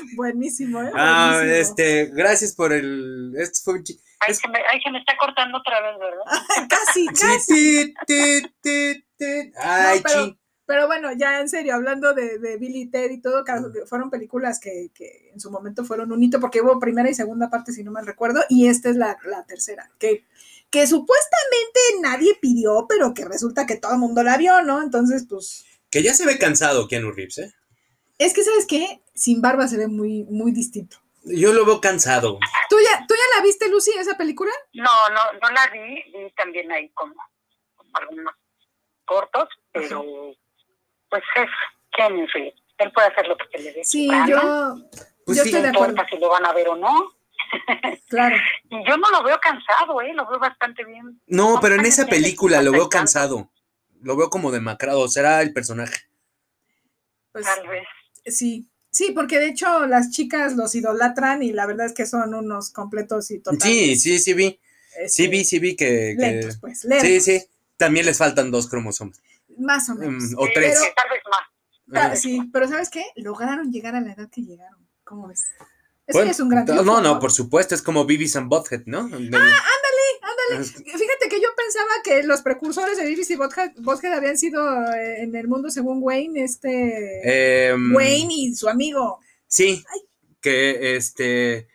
Buenísimo, ¿eh? Ah, Buenísimo. este, gracias por el. Este fue un chi- Ay, se me, ay, se me está cortando otra vez, ¿verdad? Casi, casi. ti, ti, ti, ti. Ay, No, pero- bueno, ya en serio, hablando de, de Billy y Ted y todo, fueron películas que, que en su momento fueron un hito, porque hubo primera y segunda parte, si no mal recuerdo, y esta es la, la tercera, que, que supuestamente nadie pidió, pero que resulta que todo el mundo la vio, ¿no? Entonces, pues, Que ya se ve cansado Keanu Reeves, ¿eh? Es que, ¿sabes qué? Sin barba se ve muy, muy distinto. Yo lo veo cansado. ¿Tú ya, ¿Tú ya la viste, Lucy, esa película? No, no, no la vi, vi también ahí como, como algunos cortos, pero pues es Reeves. Él puede hacer lo que se le dé. Sí, gana, yo, Pues yo sí, estoy de No acuerdo, importa si lo van a ver o no. claro. Y yo no lo veo cansado, ¿eh? Lo veo bastante bien. No, pero en esa película lo veo cansado. Lo veo como demacrado. Será el personaje. Pues, Tal vez. Sí, sí, porque de hecho las chicas los idolatran y la verdad es que son unos completos y totales. Sí, sí, sí vi. Sí este, vi, sí vi que. que- Lentos, pues, lentos. Sí, sí. También les faltan dos cromosomas. Más o menos. Mm, o Sí, tres. sí, tal vez más. Ah. sí, pero ¿sabes qué? Lograron llegar a la edad que llegaron. ¿Cómo ves? Eso Bueno, ya es un gran no, no, por supuesto, es como Beavis and Butthead, ¿no? Ah, Ándale, fíjate que yo pensaba que los precursores de BBC Butthead, Butthead habían sido eh, en el mundo según Wayne, este Em, Wayne y su amigo. Sí, que este.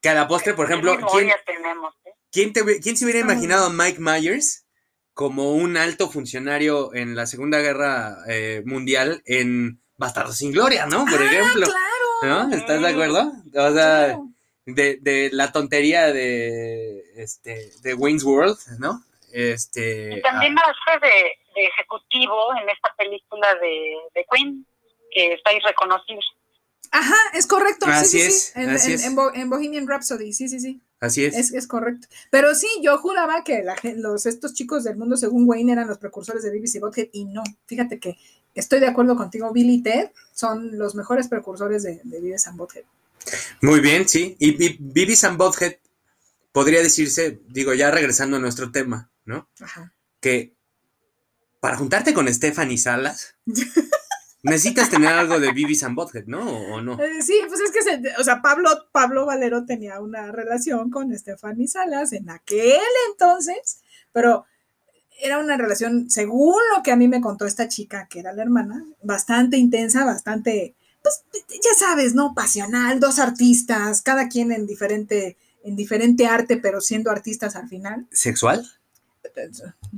Que a la postre, por ¿Qué ejemplo, ¿quién, tenemos? eh? quién, te, quién se hubiera muy imaginado a Mike Myers como un alto funcionario en la Segunda Guerra eh, Mundial en Bastardos sin Gloria, ¿no? Por ejemplo. Claro. ¿No? ¿Estás de acuerdo? O sea, claro. de, de la tontería de este de Wayne's World, ¿no? Este Y también hace de, de ejecutivo en esta película de, de Queen, que está irreconocible. Ajá, es correcto. sí, Así sí, es, sí. En, así en- es. en Bo- en Bohemian Rhapsody, sí, sí, sí. ah, así es. Es, es correcto. Pero sí, yo juraba que la los, estos chicos del mundo según Wayne eran los precursores de BBC Bothead y no. Fíjate que estoy de acuerdo contigo, Billy y Ted son los mejores precursores de, de Beavis and Butthead. Muy bien, sí. Y Beavis and Butthead podría decirse, digo, ya regresando a nuestro tema, ¿no? Ajá. Que para juntarte con Stephanie Salas necesitas tener algo de Beavis and Butthead, ¿no? ¿O, no? Eh, sí, pues es que, se- o sea, Pablo, Pablo Valero tenía una relación con Stephanie Salas en aquel entonces, pero era una relación, según lo que a mí me contó esta chica, que era la hermana, bastante intensa, bastante, pues ya sabes, ¿no? Pasional, dos artistas, cada quien en diferente, en diferente arte, pero siendo artistas al final. ¿Sexual?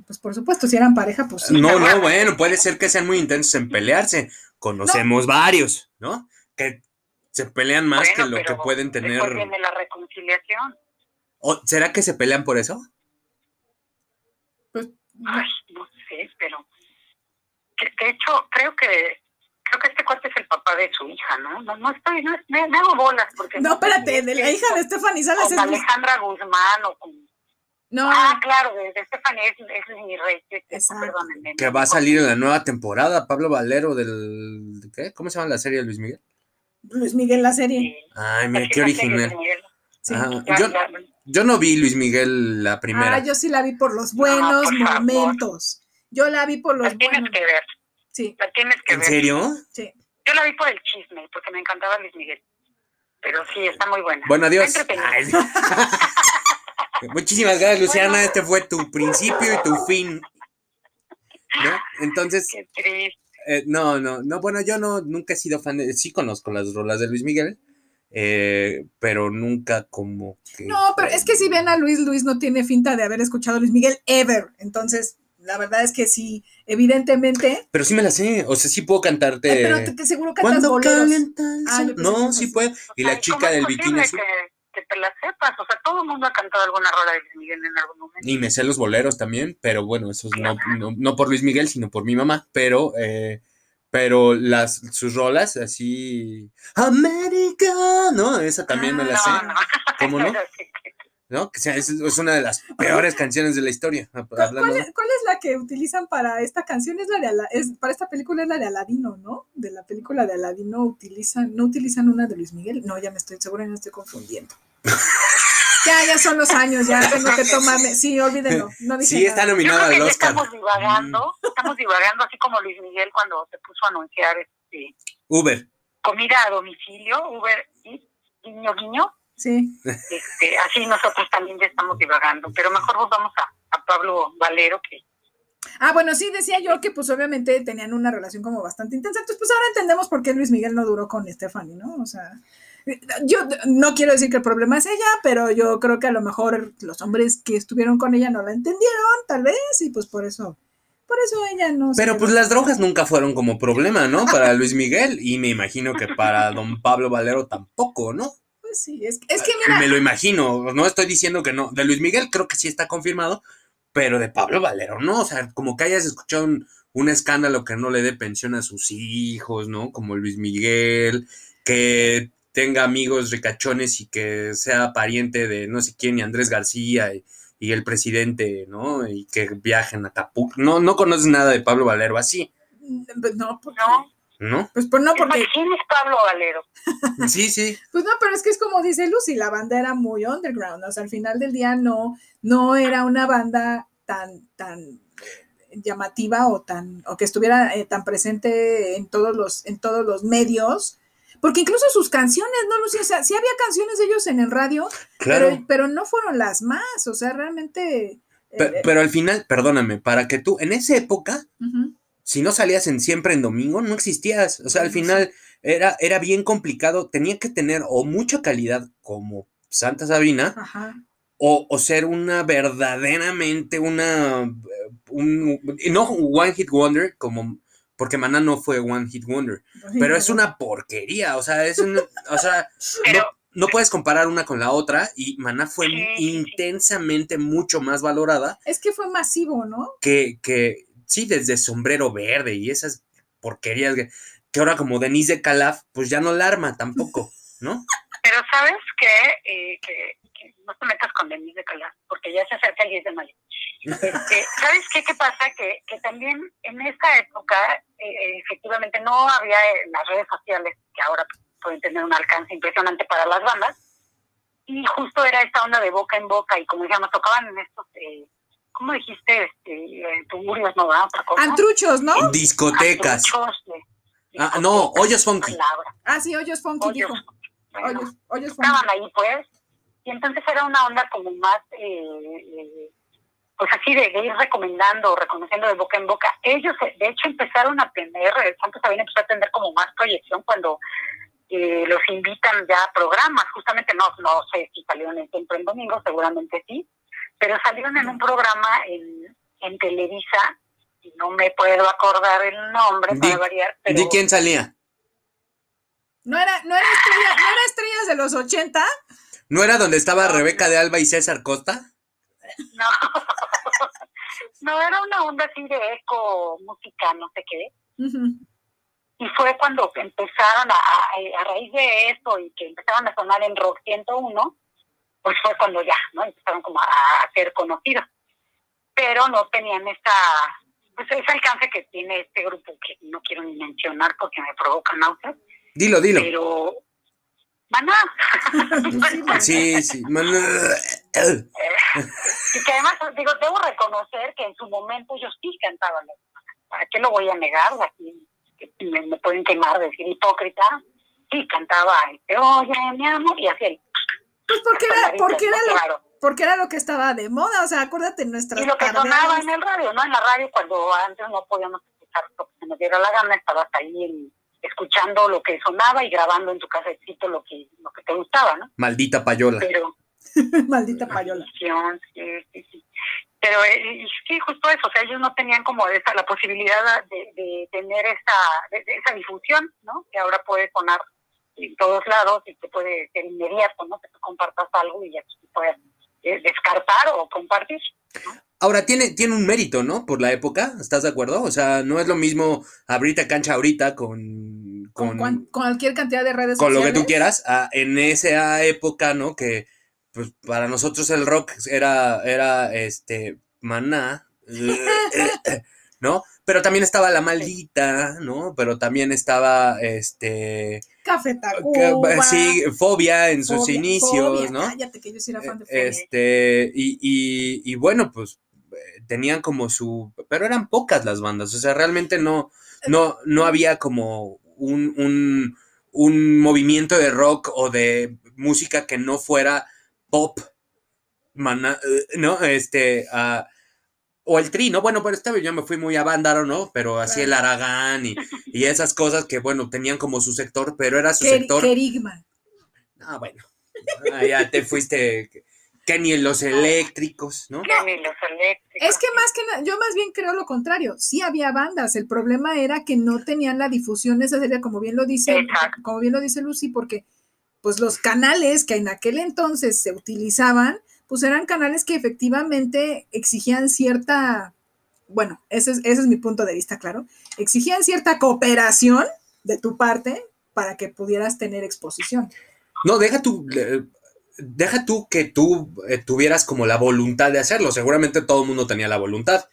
Pues por supuesto, si eran pareja, pues sí. No, no, bueno, puede ser que sean muy intensos en pelearse. Conocemos varios, ¿no? Que se pelean más Bueno, que lo que pueden tener. Viene la reconciliación. ¿O ¿Será que se pelean por eso? Pues, Ay, no sé, pero que- de hecho creo que creo que este cuate es el papá de su hija, ¿no? No, no estoy, no, me, me hago bolas porque no, espérate, de la hija de Stephanie Salas con es... Alejandra Guzmán o con No, ah claro de, de Stephanie es, es mi rey, perdónenme. Que va a salir en la nueva temporada. Pablo Valero del. ¿Qué? ¿Cómo se llama la serie de Luis Miguel? Luis Miguel la serie. Sí, Ay, mira, qué original. Miguel. Sí. Yo, yo no vi Luis Miguel la primera. Ah, yo sí la vi por los buenos por favor. momentos. Yo la vi por los la tienes buenos. que ver, Sí, la tienes que ¿En ver. serio? sí. Yo la vi por el chisme, porque me encantaba Luis Miguel. Pero sí, está muy buena. Bueno, adiós. Está. Muchísimas gracias, Luciana. Bueno. Este fue tu principio y tu fin. ¿No? Entonces, Qué triste. eh, no, no, no, bueno, yo no, nunca he sido fan de, sí conozco las rolas de Luis Miguel, eh, pero nunca como que... No, pero es que si ven a Luis, Luis no tiene finta de haber escuchado a Luis Miguel ever. Entonces, la verdad es que sí, evidentemente. Pero sí me la sé, o sea, sí puedo cantarte... eh, pero te, te seguro cantas Cuando boleros. calienta el Ah, No, sí no. puede. Y la Ay, ¿cómo chica del bikini azul. Que, que te la sepas. O sea, todo el mundo ha cantado alguna rola de Luis Miguel en algún momento. Y me sé los boleros también, pero bueno, eso es no, no, no por Luis Miguel, sino por mi mamá, pero, eh, pero las, sus rolas así, América, ¿no? Esa también me la sé, No, no. ¿cómo no? ¿No? Que sea, es, es una de las peores canciones de la historia. ¿Cuál, hablando cuál es, cuál es la que utilizan para esta canción? Es la de Ala- es, para esta película es la de Aladino, ¿no? De la película de Aladino utilizan, no utilizan una de Luis Miguel. No, ya me estoy segura, me estoy confundiendo. ya, ya son los años, ya tengo que tomarme. Sí, olvídenlo. No dije Sí, está nominada al Oscar. estamos divagando, estamos divagando así como Luis Miguel cuando se puso a anunciar este, Uber. comida a domicilio, Uber y guiño guiño, Sí. este, así nosotros también ya estamos divagando, pero mejor volvamos a, a Pablo Valero que Ah, bueno, sí, decía yo que pues obviamente tenían una relación como bastante intensa. Entonces, pues ahora entendemos por qué Luis Miguel no duró con Stephanie, ¿no? O sea, yo no quiero decir que el problema es ella, pero yo creo que a lo mejor los hombres que estuvieron con ella no la entendieron, tal vez, y pues por eso, por eso ella no. se Pero pues las drogas nunca fueron como problema, ¿no? Para Luis Miguel y me imagino que para don Pablo Valero tampoco, ¿no? Pues sí, es, es que mira, Me lo imagino, no estoy diciendo que no. De Luis Miguel creo que sí está confirmado, pero de Pablo Valero no. O sea, como que hayas escuchado un, un escándalo que no le dé pensión a sus hijos, ¿no? Como Luis Miguel, que tenga amigos ricachones y que sea pariente de no sé quién y Andrés García y, y el presidente, ¿no? Y que viajen a Acapulco. No, no conoces nada de Pablo Valero así, no, porque- ¿No? ¿No? pues por no, porque, ¿Quién es Pablo Valero? Sí, sí. pues no, pero es que es como dice Lucy, la banda era muy underground, o sea, al final del día no, no era una banda tan, tan llamativa o tan, o que estuviera eh, tan presente en todos los, en todos los medios, porque incluso sus canciones, ¿no, Lucy? O sea, sí había canciones de ellos en el radio, Claro. pero, pero no fueron las más, o sea, realmente... eh, Pe- Pero, al final, perdóname, para que tú, en esa época. Si no salías en siempre en domingo, no existías. O sea, al final era, era bien complicado. Tenía que tener o mucha calidad como Santa Sabina Ajá. o, o ser una verdaderamente una... eh, Un, no One Hit Wonder como... Porque Maná no fue One Hit Wonder, pero es una porquería, o sea, es un, o sea, no, Pero, no puedes comparar una con la otra y Maná fue intensamente mucho más valorada Es que fue masivo, ¿no? que, que sí, desde sombrero verde y esas porquerías que, que ahora como Denise de Calaf, pues ya no la arma tampoco, ¿no? pero ¿sabes qué? Eh, que, que no te metas con Denise de Calaf, porque ya se acerca el 10 de mayo. Este, ¿Sabes qué, qué pasa? Que, que también en esta época, eh, efectivamente, no había las redes sociales que ahora pueden tener un alcance impresionante para las bandas. Y justo era esta onda de boca en boca y como decíamos, tocaban en estos, eh, ¿cómo dijiste? Este, eh, tuburios, ¿no? Otra cosa. Antruchos, ¿no? Discotecas. Antruchos, de- Ah, no, discotecas, hoyos funky. palabra. Ah, sí, hoyos funky, Hoyos. dijo. Bueno, Hoyos, hoyos funky. estaban ahí pues y entonces era una onda como más eh, eh, pues así de, de ir recomendando reconociendo de boca en boca ellos eh, de hecho empezaron a tener eh, Santos Sabina empezó a tener como más proyección cuando eh, los invitan ya a programas justamente no no sé si salieron en Siempre en Domingo seguramente sí pero salieron en un programa en, en Televisa y no me puedo acordar el nombre para variar pero ¿De quién salía? No era, no era estrella, no era estrellas de los 80. ¿No era donde estaba No. Rebeca de Alba y César Costa? No, no era una onda así de eco, música, no sé qué. Ujú. Y fue cuando empezaron a, a, a raíz de eso y que empezaron a sonar en Rock 101, pues fue cuando ya, ¿no? Empezaron como a, a ser conocidos. Pero no tenían esa, pues ese alcance que tiene este grupo que no quiero ni mencionar porque me provoca náuseas, Dilo, dilo. pero Maná. Sí. Sí, sí. man- Y que además, digo, debo reconocer que en su momento ellos sí cantaban. ¿Para qué lo voy a negar? Me, me pueden quemar de decir hipócrita. Sí, cantaba, este, oye, mi amor, y así. Pues porque era, porque era lo, Claro. porque era lo que estaba de moda, o sea, acuérdate nuestras Y lo que sonaba en el radio, ¿no? En la radio, cuando antes no podíamos escuchar lo que se nos diera la gana, estabas ahí en- escuchando lo que sonaba y grabando en tu casecito lo que, lo que te gustaba, ¿no? Maldita payola. Pero Maldita payola. sí, sí, sí. Pero eh, y sí, justo eso, o sea, ellos no tenían como esa, la posibilidad de, de tener esa, de- de esa difusión, ¿no? Que ahora puede sonar en todos lados y que puede ser inmediato, ¿no? Que tú compartas algo y ya tú puedes eh, descartar o compartir. Ahora, tiene, tiene un mérito, ¿no? Por la época, ¿estás de acuerdo? O sea, no es lo mismo abrirte cancha ahorita con, Con, con, cualquier cantidad de redes con lo que sociales. tú quieras, a- en esa época, ¿no? Que pues para nosotros el rock era, era este, maná, ¿no? Pero también estaba la maldita, ¿no? Pero también estaba, este, Café Tacuba. sí, fobia en sus inicios, Fobia, ¿no? Cállate, que yo sí era fan de Fobia. Este, y, y, y bueno, pues eh, tenían como su, pero eran pocas las bandas, o sea, realmente no, no, no había como un, un, un movimiento de rock o de música que no fuera pop, maná- eh, ¿no? Este, ah, o el tri, ¿no? Bueno, pero esta vez yo me fui muy a Vándaro, ¿no? Pero así el Aragán y, y esas cosas que, bueno, tenían como su sector, pero era su Quer- sector. Querigma. Ah, bueno. Ah, ya te fuiste. Que ni en los eléctricos, ¿no? Que ni los eléctricos. Es que más que nada, yo más bien creo lo contrario. Sí había bandas, el problema era que no tenían la difusión necesaria, como bien lo dice, Exacto. como bien lo dice Lucy, porque pues los canales que en aquel entonces se utilizaban, pues eran canales que efectivamente exigían cierta, bueno, ese es, ese es mi punto de vista, claro, exigían cierta cooperación de tu parte para que pudieras tener exposición. No, deja tú. Deja tú que tú eh, tuvieras como la voluntad de hacerlo. Seguramente todo el mundo tenía la voluntad.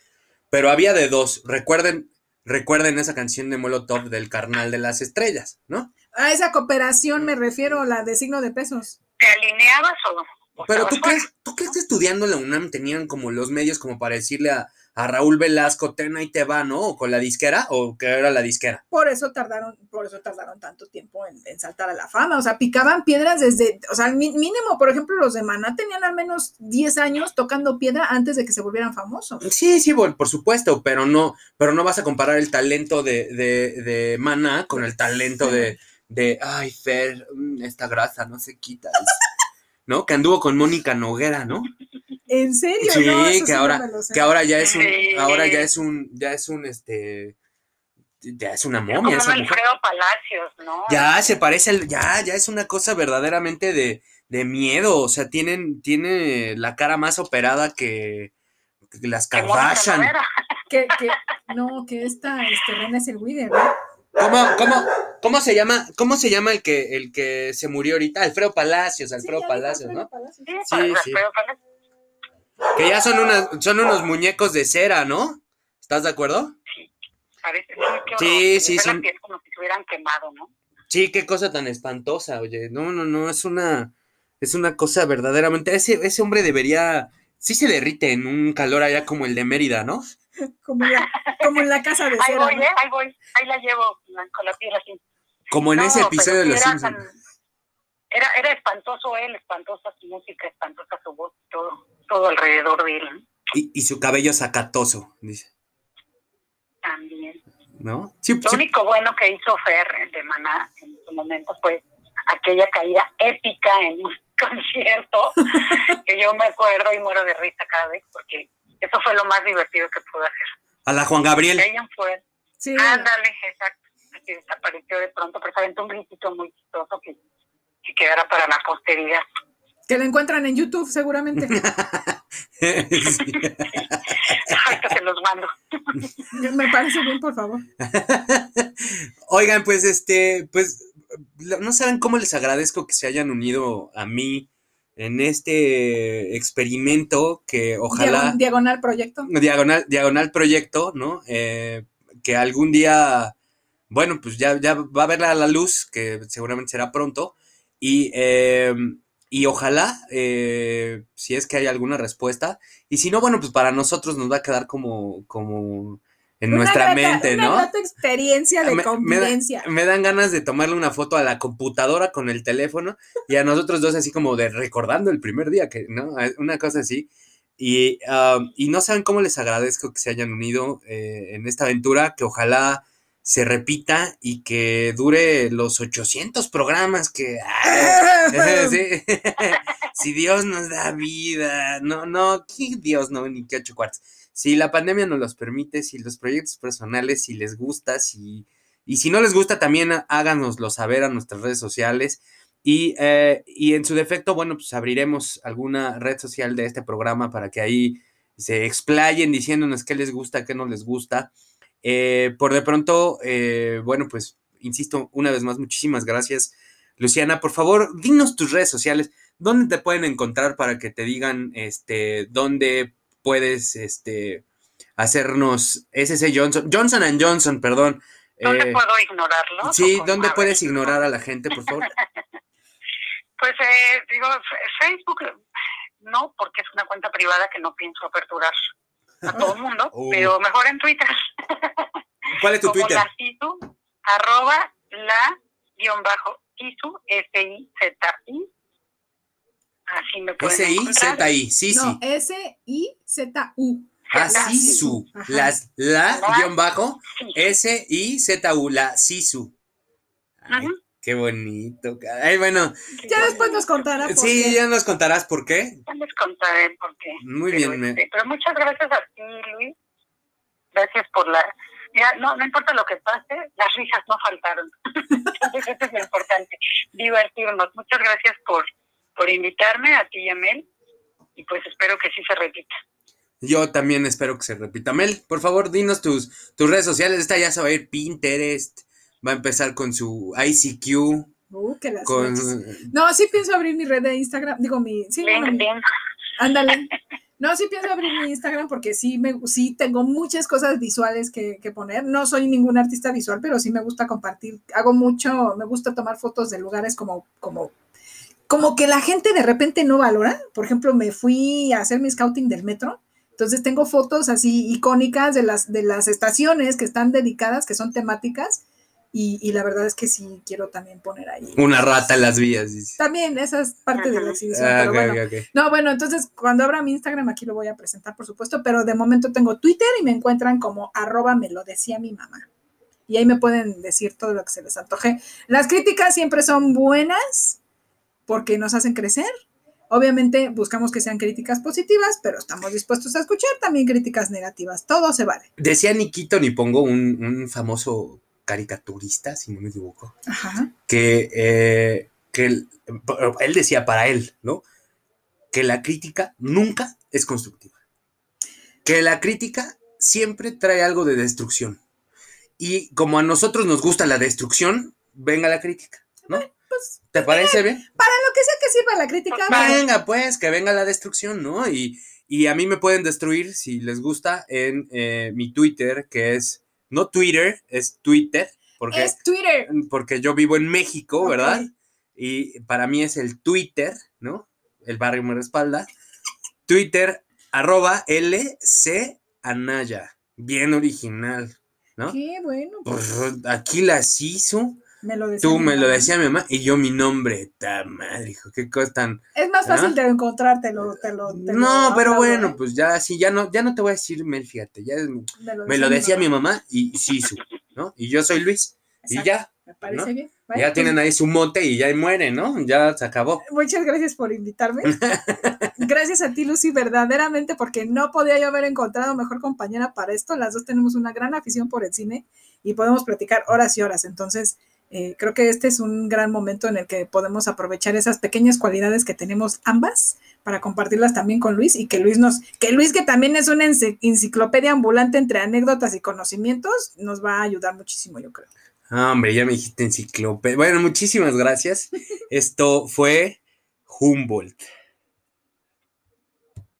Pero había de dos. Recuerden, recuerden esa canción de Molotov del Carnal de las Estrellas, ¿no? A esa cooperación me refiero, la de signo de pesos. ¿Te alineabas o, o Pero ¿tú crees, ¿tú crees que estudiando en la UNAM tenían como los medios como para decirle a, a Raúl Velasco, ten ahí te va, ¿no? O con la disquera, o que era la disquera. Por eso tardaron, por eso tardaron tanto tiempo en, en saltar a la fama. O sea, picaban piedras desde, o sea, al mínimo, por ejemplo, los de Maná tenían al menos 10 años tocando piedra antes de que se volvieran famosos. Sí, sí, por supuesto, pero no, pero no vas a comparar el talento de, de, de Maná con el talento de, de ay, Fer, mm, esta grasa no se quita. ¿No? Que anduvo con Mónica Noguera, ¿no? ¿En serio? Sí, No, que sí ahora, que ahora ya es un, Sí. ahora ya es un, ya es un, este, ya es una Como momia esa mujer. Palacios, ¿no? Ya se parece, al- ya, ya es una cosa verdaderamente de, de miedo. O sea, tienen, tiene la cara más operada que, que las Kardashian. Que, que- no, que esta, este, René Zellweger, ¿no? ¿Cómo, cómo, cómo se llama, cómo se llama el que, el que se murió ahorita? Alfredo Palacios, Alfredo Sí, Palacios, ¿no? Alfredo Palacios. Sí, Sí. Alfredo Palacios. Que ya son unas, son unos muñecos de cera, ¿no? ¿Estás de acuerdo? Parece, sí, qué Sí, sí, son- pies como si se hubieran quemado, ¿no? Sí, qué cosa tan espantosa, oye. No, no, no, es una, es una cosa verdaderamente. Ese, ese hombre debería, sí se derrite en un calor allá como el de Mérida, ¿no? Como, en la, como en la casa de Ahí cera. voy, ¿no? ¿eh? Ahí voy. Ahí la llevo con la piel así. Como en No, ese episodio de Los era Simpsons. tan- Era, era espantoso él, espantosa su música, espantosa su voz, todo, todo alrededor de él. Y, y su cabello sacatoso, dice, también. ¿no? Sí, Lo sí, único bueno que hizo Fer de Maná en su momento fue aquella caída épica en un concierto que yo me acuerdo y muero de risa cada vez porque eso fue lo más divertido que pude hacer. a la Juan Gabriel. Caían fuera. Sí, Ándale, exacto. Así desapareció de pronto, pero se aventó un gritito muy chistoso que, que quedara para la posteridad. que lo encuentran en YouTube seguramente. Ahorita se los mando. Me parece bien, por favor. Oigan, pues este, pues no saben cómo les agradezco que se hayan unido a mí en este experimento que ojalá Diagon- Diagonal proyecto. diagonal, diagonal proyecto, ¿no? Eh, que algún día, bueno, pues ya, ya va a ver a la luz, que seguramente será pronto, y, eh, y ojalá, eh, si es que hay alguna respuesta, y si no, bueno, pues para nosotros nos va a quedar como, como en Una nuestra grata- mente, una ¿no? grata experiencia de Me- me da- convivencia. Me dan ganas de tomarle una foto a la computadora con el teléfono y a nosotros dos así como de recordando el primer día, que, ¿no? Una cosa así. Y, ah, y no saben cómo les agradezco que se hayan unido eh, en esta aventura, que ojalá se repita y que dure los 800 programas que... sí. si Dios nos da vida, no, no, ¿qué Dios no? Ni qué ocho cuartos. Si la pandemia nos los permite, si los proyectos personales, si les gusta, si... Y si no les gusta, también háganoslo saber a nuestras redes sociales. Y, eh, y en su defecto, bueno, pues abriremos alguna red social de este programa para que ahí se explayen diciéndonos qué les gusta, qué no les gusta. Eh, por de pronto, eh, bueno, pues insisto, una vez más, muchísimas gracias. Luciana, por favor, dinos tus redes sociales. ¿Dónde te pueden encontrar para que te digan este, dónde puedes este, hacernos SC Johnson, Johnson and Johnson, perdón. ¿Dónde Eh, puedo ignorarlo? Sí. ¿dónde puedes ignorar a la gente, por favor? Pues eh, digo, Facebook no, porque es una cuenta privada que no pienso aperturar a todo el mundo, Oh. pero mejor en Twitter. ¿Cuál es tu como Twitter? la Sisu, arroba la guion bajo Sisu, S-I-Z-I. Así me pueden. S-I-Z-I, sí, no, sí. S-I-Z-U. Ah, La Sisu. Las, la, La- guion bajo. S-I-Z-U, la Sisu. Qué bonito. Ay, bueno, Ya después nos contará. por sí, qué. ya nos contarás por qué. Ya les contaré por qué. Muy pero, bien. me- este, pero muchas gracias a ti, Luis. Gracias por la... Ya, no, no importa lo que pase, las risas no faltaron. Entonces eso es lo importante, divertirnos. Muchas gracias por, por invitarme a ti y a Mel. Y pues espero que sí se repita. Yo también espero que se repita. Mel, por favor, dinos tus, tus redes sociales. Esta ya se va a ir Pinterest. Va a empezar con su ICQ. Uh, que las Con. No, sí pienso abrir mi red de Instagram. Digo, mi. Sí, bueno, mi-. Ándale. No, sí pienso abrir mi Instagram porque sí, me, sí tengo muchas cosas visuales que, que poner. No soy ningún artista visual, pero sí me gusta compartir. Hago mucho, me gusta tomar fotos de lugares como, como, como que la gente de repente no valora. Por ejemplo, me fui a hacer mi scouting del metro. Entonces tengo fotos así icónicas de las, de las estaciones que están dedicadas, que son temáticas. Y, y la verdad es que sí quiero también poner ahí. una rata en las vías. dice. También esa es parte de la exhibición. Ah, pero ok, bueno, ok, ok. no, bueno, entonces cuando abra mi Instagram aquí lo voy a presentar, por supuesto, pero de momento tengo Twitter y me encuentran como arroba me lo decía mi mamá. Y ahí me pueden decir todo lo que se les antoje. Las críticas siempre son buenas porque nos hacen crecer. Obviamente buscamos que sean críticas positivas, pero estamos dispuestos a escuchar también críticas negativas. Todo se vale. Decía Nikito Nipongo, un, un famoso caricaturista, si no me equivoco, Ajá. que, eh, que él, él decía para él, ¿no? Que la crítica nunca es constructiva. Que la crítica siempre trae algo de destrucción. Y como a nosotros nos gusta la destrucción, venga la crítica, ¿no? Pues ¿Te parece bien? para lo que sea que sirva la crítica. Venga, pues, que venga la destrucción, ¿no? Y, y a mí me pueden destruir, si les gusta, en eh, mi Twitter, que es, no Twitter, es Twitter, porque, Es Twitter. porque yo vivo en México. ¿verdad? Y para mí es el Twitter, ¿no? El barrio me respalda. Twitter, arroba LC Anaya. Bien original, ¿no? Qué bueno. Pues aquí las hizo. Me lo decía. Tú me lo mamá. decía mi mamá y yo mi nombre. Ta madre, hijo, qué cosa tan. Es más fácil de encontrártelo. Te lo, te lo No, pero aplaudo, bueno, pues ya sí, ya no, ya no te voy a decir Mel, fíjate, ya es- me lo mi decía mi mamá. mamá y Sisu, ¿no? Y yo soy Luis. Y Exacto, ya, Me parece ¿no? bien. Bueno, ya pues, tienen ahí su monte y ya mueren, ¿no? Ya se acabó. Muchas gracias por invitarme. gracias a ti, Lucy, verdaderamente, porque no podía yo haber encontrado mejor compañera para esto. Las dos tenemos una gran afición por el cine y podemos platicar horas y horas. Entonces, eh, creo que este es un gran momento en el que podemos aprovechar esas pequeñas cualidades que tenemos ambas para compartirlas también con Luis y que Luis nos, que Luis que también es una enci- enciclopedia ambulante entre anécdotas y conocimientos, nos va a ayudar muchísimo, yo creo. Ah, hombre, ya me dijiste enciclopedia. Bueno, muchísimas gracias. Esto fue Humboldt.